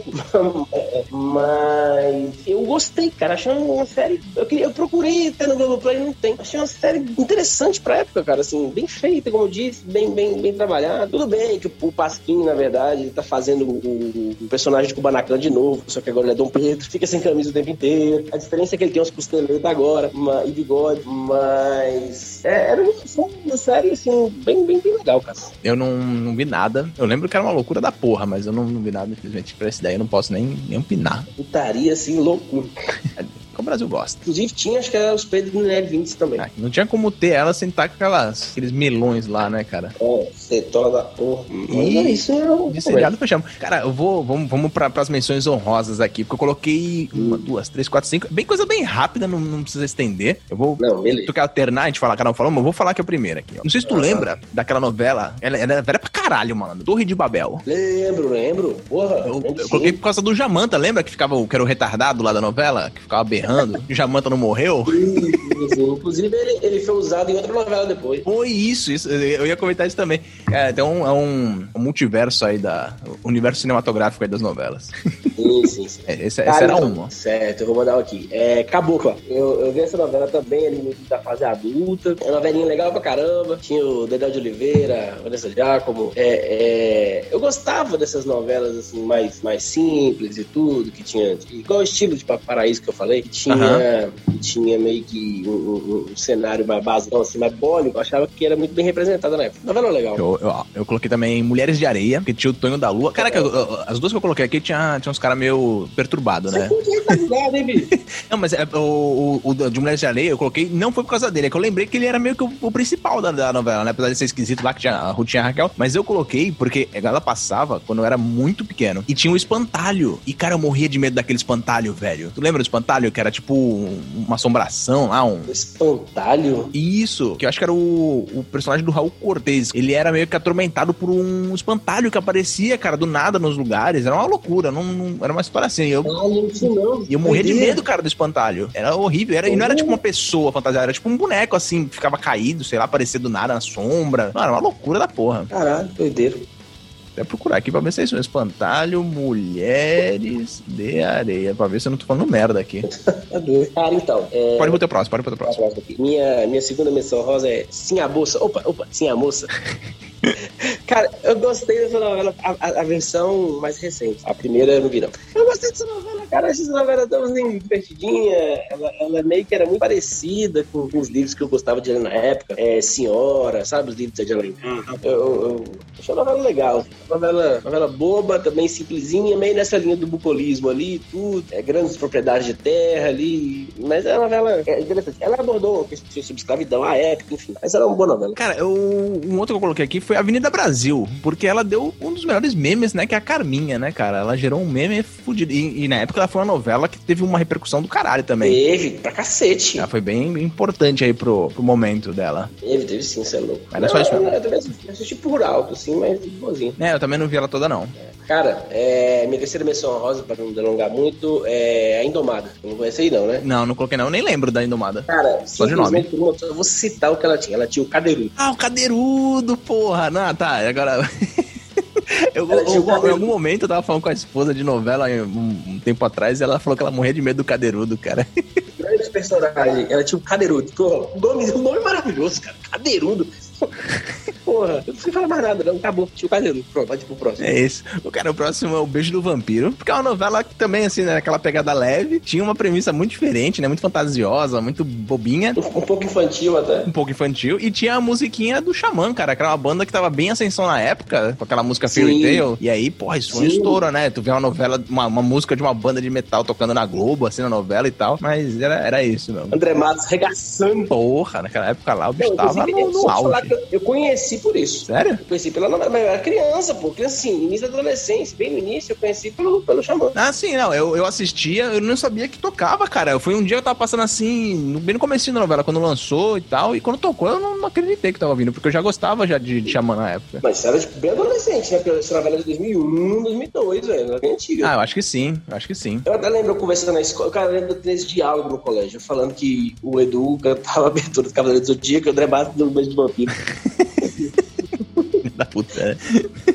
Mas eu gostei, cara. Achei uma série. Eu, queria, eu procurei até no Globoplay, não tem. Achei uma série interessante pra época, cara. Assim, bem feita, como eu disse, bem, bem, bem trabalhada. Tudo bem que o, Pasquim, na verdade, ele tá fazendo o, o personagem de Kubanacan de novo, só que agora ele é Dom Pedro, fica sem camisa o tempo inteiro. A diferença é que ele tem uns costeleiros agora uma, e bigode, mas é, era uma, uma série assim, bem, bem, bem legal, cara. Eu não, não vi nada. Eu lembro que era uma loucura da porra, mas eu não, não vi nada, infelizmente, pra essa ideia eu não posso nem, nem opinar. Putaria assim, loucura. o Brasil gosta. Inclusive tinha, acho que era os do Nerd 20 também. Ah, não tinha como ter ela sem estar com aquelas, aqueles melões lá, né, cara? É, cetola da porra. E é isso é seriado chamo. Cara, eu vou, vamos, vamos pra, pras menções honrosas aqui, porque eu coloquei uma, hum. duas, três, quatro, cinco, bem coisa bem rápida, não, não precisa estender. Eu vou, não, beleza. tu quer alternar, a gente fala, cada um falou, mas eu vou falar que é o primeiro aqui, ó. Não sei se tu ah, lembra daquela novela, ela, ela é velha pra caralho, mano, Torre de Babel. Lembro, lembro, porra. Eu, eu coloquei por causa do Jamanta, lembra que ficava, que era o retardado lá da novela, que ficava berrando? o Jamanta não morreu? Inclusive, ele, ele foi usado em outra novela depois. Foi isso, isso. Eu ia comentar isso também. É, tem um, é um, um multiverso aí da. universo cinematográfico aí das novelas. Sim, sim, sim. É, Esse, esse era então, uma. Certo, eu vou mandar um aqui. É, Cabocla. Eu, eu vi essa novela também ali da fase adulta. É uma novelinha legal pra caramba. Tinha o Dedé de Oliveira, Vanessa Giacomo. É, é, eu gostava dessas novelas assim, mais, mais simples e tudo, que tinha. Igual o estilo de Paraíso que eu falei, que tinha, Aham. que tinha meio que um, um- um cenário mais básico, assim, mais bólico. Eu achava que era muito bem representada na época. Novela legal. Eu, eu, eu coloquei também Mulheres de Areia, que tinha o Tonho da Lua. Caraca, eu- as duas que eu coloquei aqui tinha, tinha uns caras meio perturbados, né? bicho? Não, mas é, o, o, o de Mulheres de Areia eu coloquei, não foi por causa dele, é que eu lembrei que ele era meio que o, o principal da, da novela, né? Apesar de ser esquisito lá, que tinha a Ruth e a Raquel. Mas eu coloquei porque ela passava quando eu era muito pequeno. E tinha um espantalho. E, cara, eu morria de medo daquele espantalho, velho. Tu lembra do espantalho? Que era tipo um- uma assombração lá, um. Espantalho? Isso, que eu acho que era o, o personagem do Raul Cortez. Ele era meio que atormentado por um espantalho que aparecia, cara, do nada nos lugares. Era uma loucura, não, não- era uma história assim. Eu, Ah, e eu morria de medo, cara, do espantalho. Era horrível. Era, e não era tipo uma pessoa fantasiada, era tipo um boneco assim, ficava caído, sei lá, aparecia do nada na sombra. Mano, era uma loucura da porra. Caralho, doideira. Até procurar aqui pra ver se é isso. Espantalho, mulheres de areia. Pra ver se eu não tô falando merda aqui. Cara, então. É... Pode botar o próximo, pode botar o Tá próximo. Minha, minha segunda menção rosa é Sim a Moça. Opa, opa, Sim a Moça. Cara, eu gostei dessa novela, a, a- a versão mais recente. A primeira eu não vi, não. Gostei dessa novela, cara. Essa novela tão assim, divertidinha. Ela, ela meio que era muito parecida com, com os livros que eu gostava de ler na época. É, Senhora, sabe? Os livros da Jane eu, eu, eu achei uma novela legal. Novela, novela boba, também simplesinha, meio nessa linha do bucolismo ali, tudo. É, grandes propriedades de terra ali. Mas é uma novela é interessante. Ela abordou questões sobre escravidão, a época, enfim. Mas ela é uma boa novela. Cara, eu, um outro que eu coloquei aqui foi Avenida Brasil, porque ela deu um dos melhores memes, né? Que é a Carminha, né, cara? Ela gerou um meme fudido. E, e na época ela foi uma novela que teve uma repercussão do caralho também. Teve, pra cacete. Ela foi bem importante aí pro, pro momento dela. Teve, teve sim, você é louco. Mas não é só isso, não. eu também assisti, por alto, assim, mas boazinho. É, eu também não vi ela toda, não. Cara, é, minha terceira menção rosa, pra não delongar muito, é a Indomada. Não conhece aí não, né? Não, não coloquei não. Eu nem lembro da Indomada. Cara, Só de uma eu vou citar o que ela tinha. Ela tinha o cadeirudo. Ah, o cadeirudo, porra. Não, tá, agora. Eu, eu- o em algum momento eu tava falando com a esposa de novela um, um tempo atrás e ela falou que ela morria de medo do cadeirudo, cara. Grande personagem. Ela tinha o cadeirudo. Porra, o nome, o nome maravilhoso, cara. Cadeirudo. Porra, eu não preciso falar mais nada, não. Acabou. Tinha o cadeirudo. Pronto, pode pro próximo. É isso. O cara, o próximo é o Beijo do Vampiro, porque é uma novela que também, assim, né, aquela pegada leve, tinha uma premissa muito diferente, né, muito fantasiosa, muito bobinha, Um, um pouco infantil até. um pouco infantil, e tinha a musiquinha do Xamã, cara, que era uma banda que tava bem em ascensão na época, com aquela música Fairy. Tail, e aí, porra, isso foi um estouro, né, tu vê uma novela, uma, uma música de uma banda de metal tocando na Globo, assim, na novela e tal, mas era, era isso, meu. André Matos regaçando. Porra, naquela época lá, o bicho tava no, no auge. Eu- conheci por isso. Sério? Eu conheci pela novela, mas eu era criança, pô. Criança assim, início da adolescência, bem no início, eu conheci pelo, pelo Xamã. Ah, sim, não, eu, eu assistia, eu não sabia que tocava, cara. Eu fui um dia que eu tava passando assim, bem no começo da novela, quando lançou e tal, e quando tocou eu não, acreditei que tava vindo, porque eu já gostava já de, de Xamã na época. Mas era tipo, bem adolescente, né? Porque essa novela é de 2001, 2002, velho. Ela é bem antiga. Ah, eu acho que sim, eu acho que sim. Eu até lembro eu conversando na escola, cara, eu lembro desse diálogo no colégio, falando que o Edu cantava a abertura do Cavaleiro do Zodíaco o André Matos do Beijo de Vampiro. da puta. né?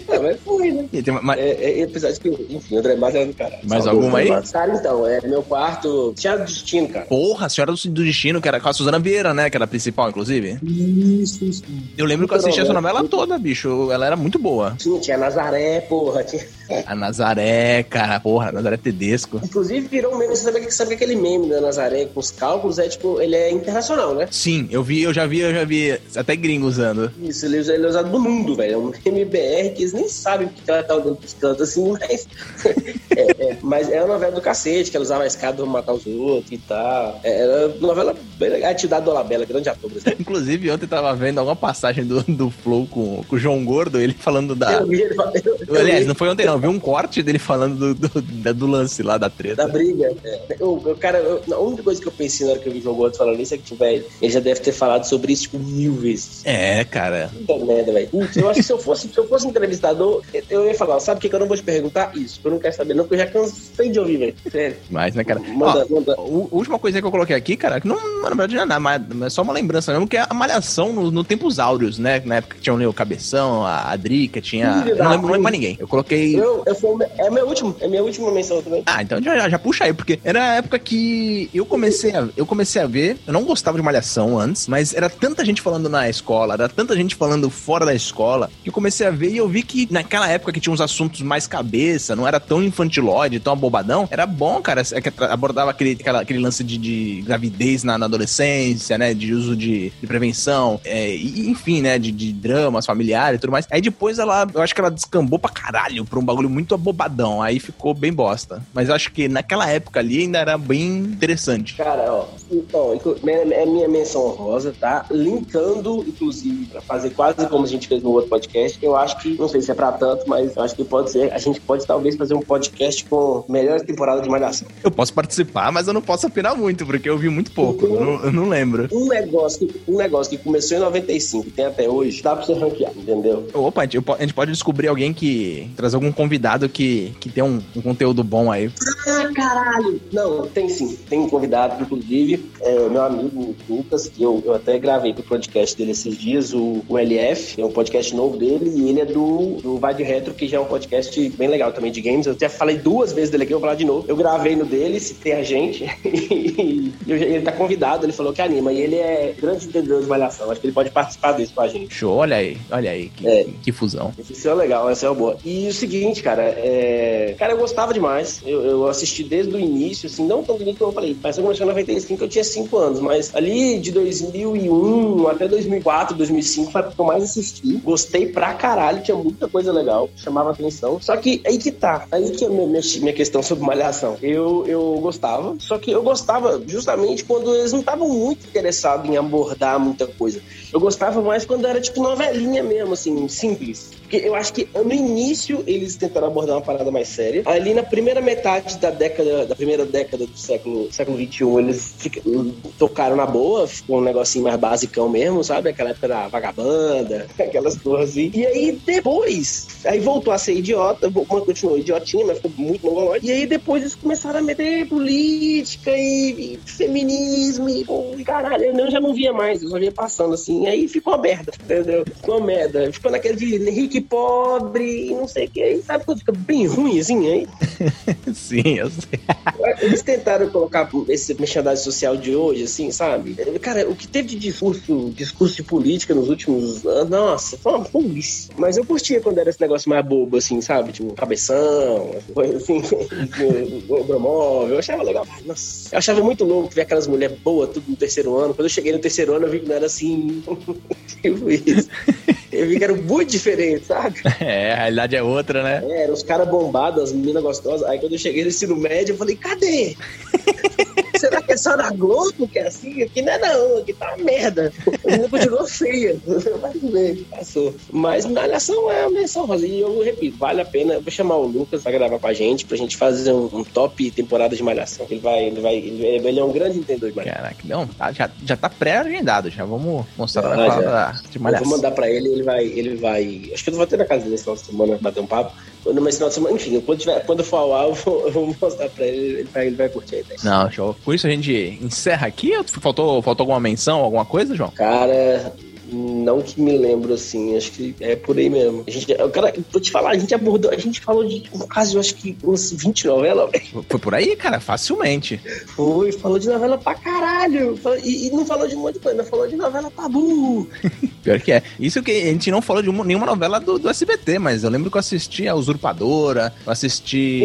É, mas foi, né? E tem uma- mas- É, é, apesar de que, enfim, André Matos era do caralho. Mais alguma aí? Matos. Cara, então, é meu quarto, Teatro do Destino, cara. Porra, Senhora do, do Destino, que era com a Suzana Vieira, né? Que era a principal, inclusive. Isso, isso. Eu lembro que eu assisti essa novela toda, bicho. Ela era muito boa. Tinha, tinha Nazaré, porra. Tinha... A Nazaré, cara, porra, a Nazaré Tedesco. Inclusive virou um meme. Você sabe, sabe que aquele meme da Nazaré com os cálculos é tipo, ele é internacional, né? Sim, eu vi, eu já vi, eu já vi até gringo usando. Isso, ele, ele é usado no mundo, velho. É um MBR que eles nem sabem porque ela tá olhando pros cantos assim, mas. é, é, mas é uma novela do cacete, que ela usava a escada pra matar os outros e tal. É, Era uma novela bem legal. A Tildade Dolabella, grande ator. Inclusive, ontem tava vendo alguma passagem do, do Flow com, com o João Gordo, ele falando da. Eu vi ele fa- eu- eu Aliás, não foi ontem, não. Eu vi um corte dele falando do, do, da- do lance lá da Da treta. briga. É. Eu, eu, cara, eu- a única coisa que eu pensei na hora que eu vi o João Gordo falando isso é que, tipo, velho, ele já deve ter falado sobre isso, tipo, mil vezes. É, cara. Puta merda, velho. Eu acho que se eu fosse, se eu fosse entrevistador, eu ia falar, sabe o que, que eu não vou te perguntar? Isso, eu não quero saber, não, porque eu já cansei de ouvir, velho. Sério. Mas, né, cara? Manda, Ó, manda. A última coisa que eu coloquei aqui, cara, que não, na verdade, não é nada, mas é só uma lembrança mesmo, que é a malhação no, no tempos áureos, né? Na época que tinha o Cabeção, a, a Drica, tinha. Eu não lembro, não lembro mais ninguém. Eu coloquei. Eu, eu fui, é meu último, é minha última menção também. Ah, então já, já puxa aí, porque era a época que eu comecei a, eu comecei a ver, eu não gostava de malhação antes, mas era tanta gente falando na escola, era tanta gente falando fora da escola, que eu comecei a ver e eu vi que naquela época que tinha uns assuntos mais cabeça, não era tão infantilóide, tão abobadão, era bom, cara, é que abordava aquele, aquela, aquele lance de, de gravidez na, na, adolescência, né, de uso de, de prevenção, é, e, enfim, né, de, de dramas familiares e tudo mais. Aí depois ela, eu acho que ela descambou pra caralho pra um bagulho muito abobadão, aí ficou bem bosta. Mas eu acho que naquela época ali ainda era bem interessante. Cara, ó, então, é minha menção rosa, tá? Linkando, inclusive, pra fazer quase como a gente fez no outro podcast, eu acho que, não sei se é pra tanto, mas eu acho que pode ser, a gente pode talvez fazer um podcast com melhor temporada de Malhação. Eu posso participar, mas eu não posso opinar muito, porque eu vi muito pouco, eu, não, eu não lembro. Um negócio, um negócio que começou em 95 e tem até hoje, dá pra você ranquear, entendeu? Opa, a gente, a gente pode descobrir alguém que, trazer algum convidado que, que tem um, um conteúdo bom aí. Ah, caralho! Não, tem sim, tem um convidado, inclusive, é, meu amigo Lucas, que eu, eu até gravei pro podcast dele esses dias, o, o LF, é um podcast novo dele, e ele é do, do Vai de Retro, que já é um podcast bem legal também de games. Eu já falei duas vezes dele aqui, eu vou falar de novo. Eu gravei no dele, citei a gente, e ele tá convidado, ele falou que anima, e ele é grande entendedor de malhação, acho que ele pode participar disso com a gente. Show, olha aí, olha aí, que, é. que fusão. Isso é legal, essa é boa. E o seguinte, cara, é... cara, eu gostava demais, eu, eu assisti desde o início, assim, não tão início como eu falei, mas eu comecei em 95, eu tinha 5 anos, mas ali de 2001 até 2004, 2005 foi que eu mais assisti. Gostei pra caralho, tinha muita coisa legal, chamava atenção. Só que aí que tá, aí que é minha, minha questão sobre malhação. Eu, eu gostava, só que eu gostava justamente quando eles não estavam muito interessados em abordar muita coisa. Eu gostava mais quando era tipo novelinha mesmo, assim, simples. Porque eu acho que no início eles tentaram abordar uma parada mais séria. Ali na primeira metade da década, da primeira década do século, século 21, eles tocaram na boa, ficou um negocinho mais basicão mesmo, sabe? Aquela época da vagabanda, aquelas coisas assim. E aí depois, aí voltou a ser idiota, continuou idiotinha, mas ficou muito mongolóide. E aí depois eles começaram a meter política e, e feminismo e, pô, caralho, eu já não via mais, eu só via passando assim e aí ficou uma merda, entendeu? Ficou uma merda. Ficou naquele de Henrique pobre e não sei o que. Aí sabe quando fica bem ruim assim aí? Sim, eu sei. Eles tentaram colocar esse merchandising social de hoje, assim, sabe? Cara, o que teve de discurso, discurso de política nos últimos anos, nossa, foi uma burrice. Mas eu curtia quando era esse negócio mais bobo, assim, sabe? Tipo, cabeção, assim, obromóvel. Eu achava legal. Nossa, eu achava muito louco ver aquelas mulheres boas tudo no terceiro ano. Quando eu cheguei no terceiro ano, eu vi que não era assim isso. Eu vi que era muito diferente, sabe? É, a realidade é outra, né? É, eram os caras bombados, as meninas gostosas. Aí quando eu cheguei no ensino médio, eu falei, cadê? Será que é só na Globo que é assim? Aqui não é não, aqui tá uma merda. A menina continuou feia. Mas bem, passou. Mas Malhação é uma menção rosa. E eu repito, vale a pena. Eu vou chamar o Lucas pra gravar com a gente, pra gente fazer um, um top temporada de Malhação. Ele vai, ele vai, ele, ele, é um grande entendedor de Malhação. Caraca, não, tá, já, já tá pré-agendado, já vamos mostrar ah, já. de Malhação. Eu vou mandar pra ele, ele vai, ele vai. Acho que eu vou ter na casa dele de semana bater um papo. No final de semana, enfim, quando, tiver, quando for ao ar, eu vou, eu vou mostrar pra ele, ele vai, ele vai curtir a ideia. Não, show. Com isso a gente encerra aqui? Faltou, faltou alguma menção, alguma coisa, João? Cara, não que me lembro, assim, acho que é por aí mesmo. A gente, cara, vou te falar, a gente abordou, a gente falou de quase, eu acho que uns 20 novelas. Foi por aí, cara, facilmente. Foi, falou de novela pra caralho. E, e não falou de um monte de coisa, falou de novela tabu. Pior que é. Isso que a gente não falou de uma, nenhuma novela do, do, SBT, mas eu lembro que eu assisti a Usurpadora, eu assisti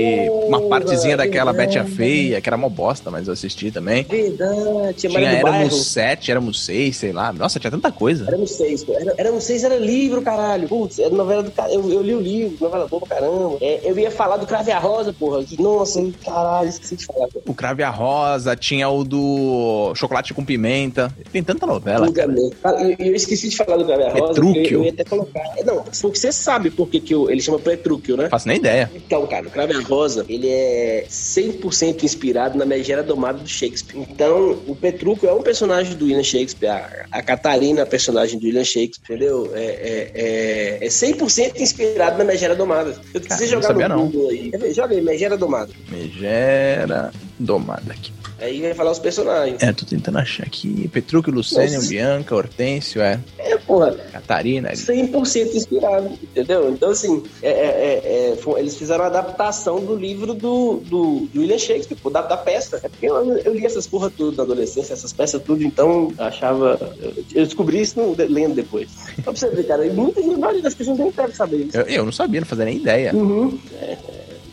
uma partezinha daquela Betty a Feia, que era mó bosta, mas eu assisti também. Verdade, tinha, tinha Éramos sete, éramos seis, sei lá. Nossa, tinha tanta coisa. Era éramos seis, pô. Era, éramos seis, era livro, caralho. Putz, era novela do eu, eu li o livro, novela boa pra caramba. É, eu ia falar do Crave a Rosa, porra. Que, nossa, caralho, esqueci de falar. O Crave a Rosa, tinha o do Chocolate com Pimenta. Tem tanta novela. Cara. E eu, eu, esqueci de falar falar do a Rosa, eu, eu ia até colocar. Não, porque você sabe por que, que eu, ele chama Petrúquio, né? Faço nem ideia. Então, cara, o Crave Rosa, ele é 100% inspirado na Megera Domada do Shakespeare. Então, o Petrúquio é um personagem do William Shakespeare, a, a Catarina é personagem do William Shakespeare, entendeu? É, é, é, é 100% inspirado na Megera Domada. Eu não jogar no. Google aí. Joga aí, Megera Domada. Megera domada aqui. Aí vai falar os personagens. É, tô tentando achar aqui. Petrúquio, Lucênio, Nossa. Bianca, Hortêncio, é. É, porra. Catarina. 100% inspirado, entendeu? Então, assim, é, é, é, é, foi- eles fizeram uma adaptação do livro do, do, do William Shakespeare, pô, da, da peça. É porque eu, eu li essas porra tudo na adolescência, essas peças tudo, então eu achava. Eu, eu descobri isso no, lendo depois. Só pra você ver, cara, e muita gente, a das pessoas nem deve saber isso. Eu, eu não sabia, não fazia nem ideia. Uhum. É,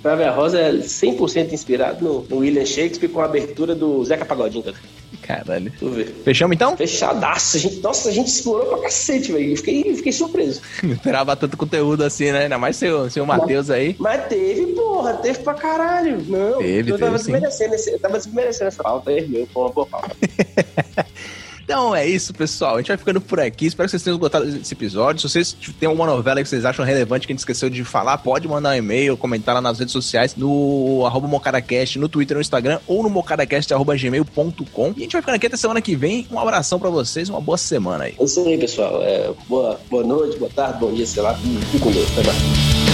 é, Crave a Rosa é 100% inspirado no, no William Shakespeare com a abertura do Zeca Pagodinho, cara. Caralho. Deixa eu ver. Fechamos então? Fechadaço. A gente, nossa, a gente explorou pra cacete, velho. Fiquei, fiquei surpreso. Não esperava tanto conteúdo assim, né? Ainda mais seu, seu Matheus aí. Mas teve, porra, teve pra caralho. Não, Teve, eu tava teve desmerecendo, esse, eu tava desmerecendo essa pauta aí, meu, uma boa pauta. Então é isso, pessoal. A gente vai ficando por aqui. Espero que vocês tenham gostado desse episódio. Se vocês têm alguma novela que vocês acham relevante que a gente esqueceu de falar, pode mandar um e-mail, comentar lá nas redes sociais, no arroba mocaracast, no Twitter, no Instagram ou no mocaracast.gmail.com. E a gente vai ficando aqui até semana que vem. Um abração pra vocês, uma boa semana aí. É isso aí, pessoal. É, boa, boa noite, boa tarde, bom dia, sei lá. Fique com Deus. Até mais.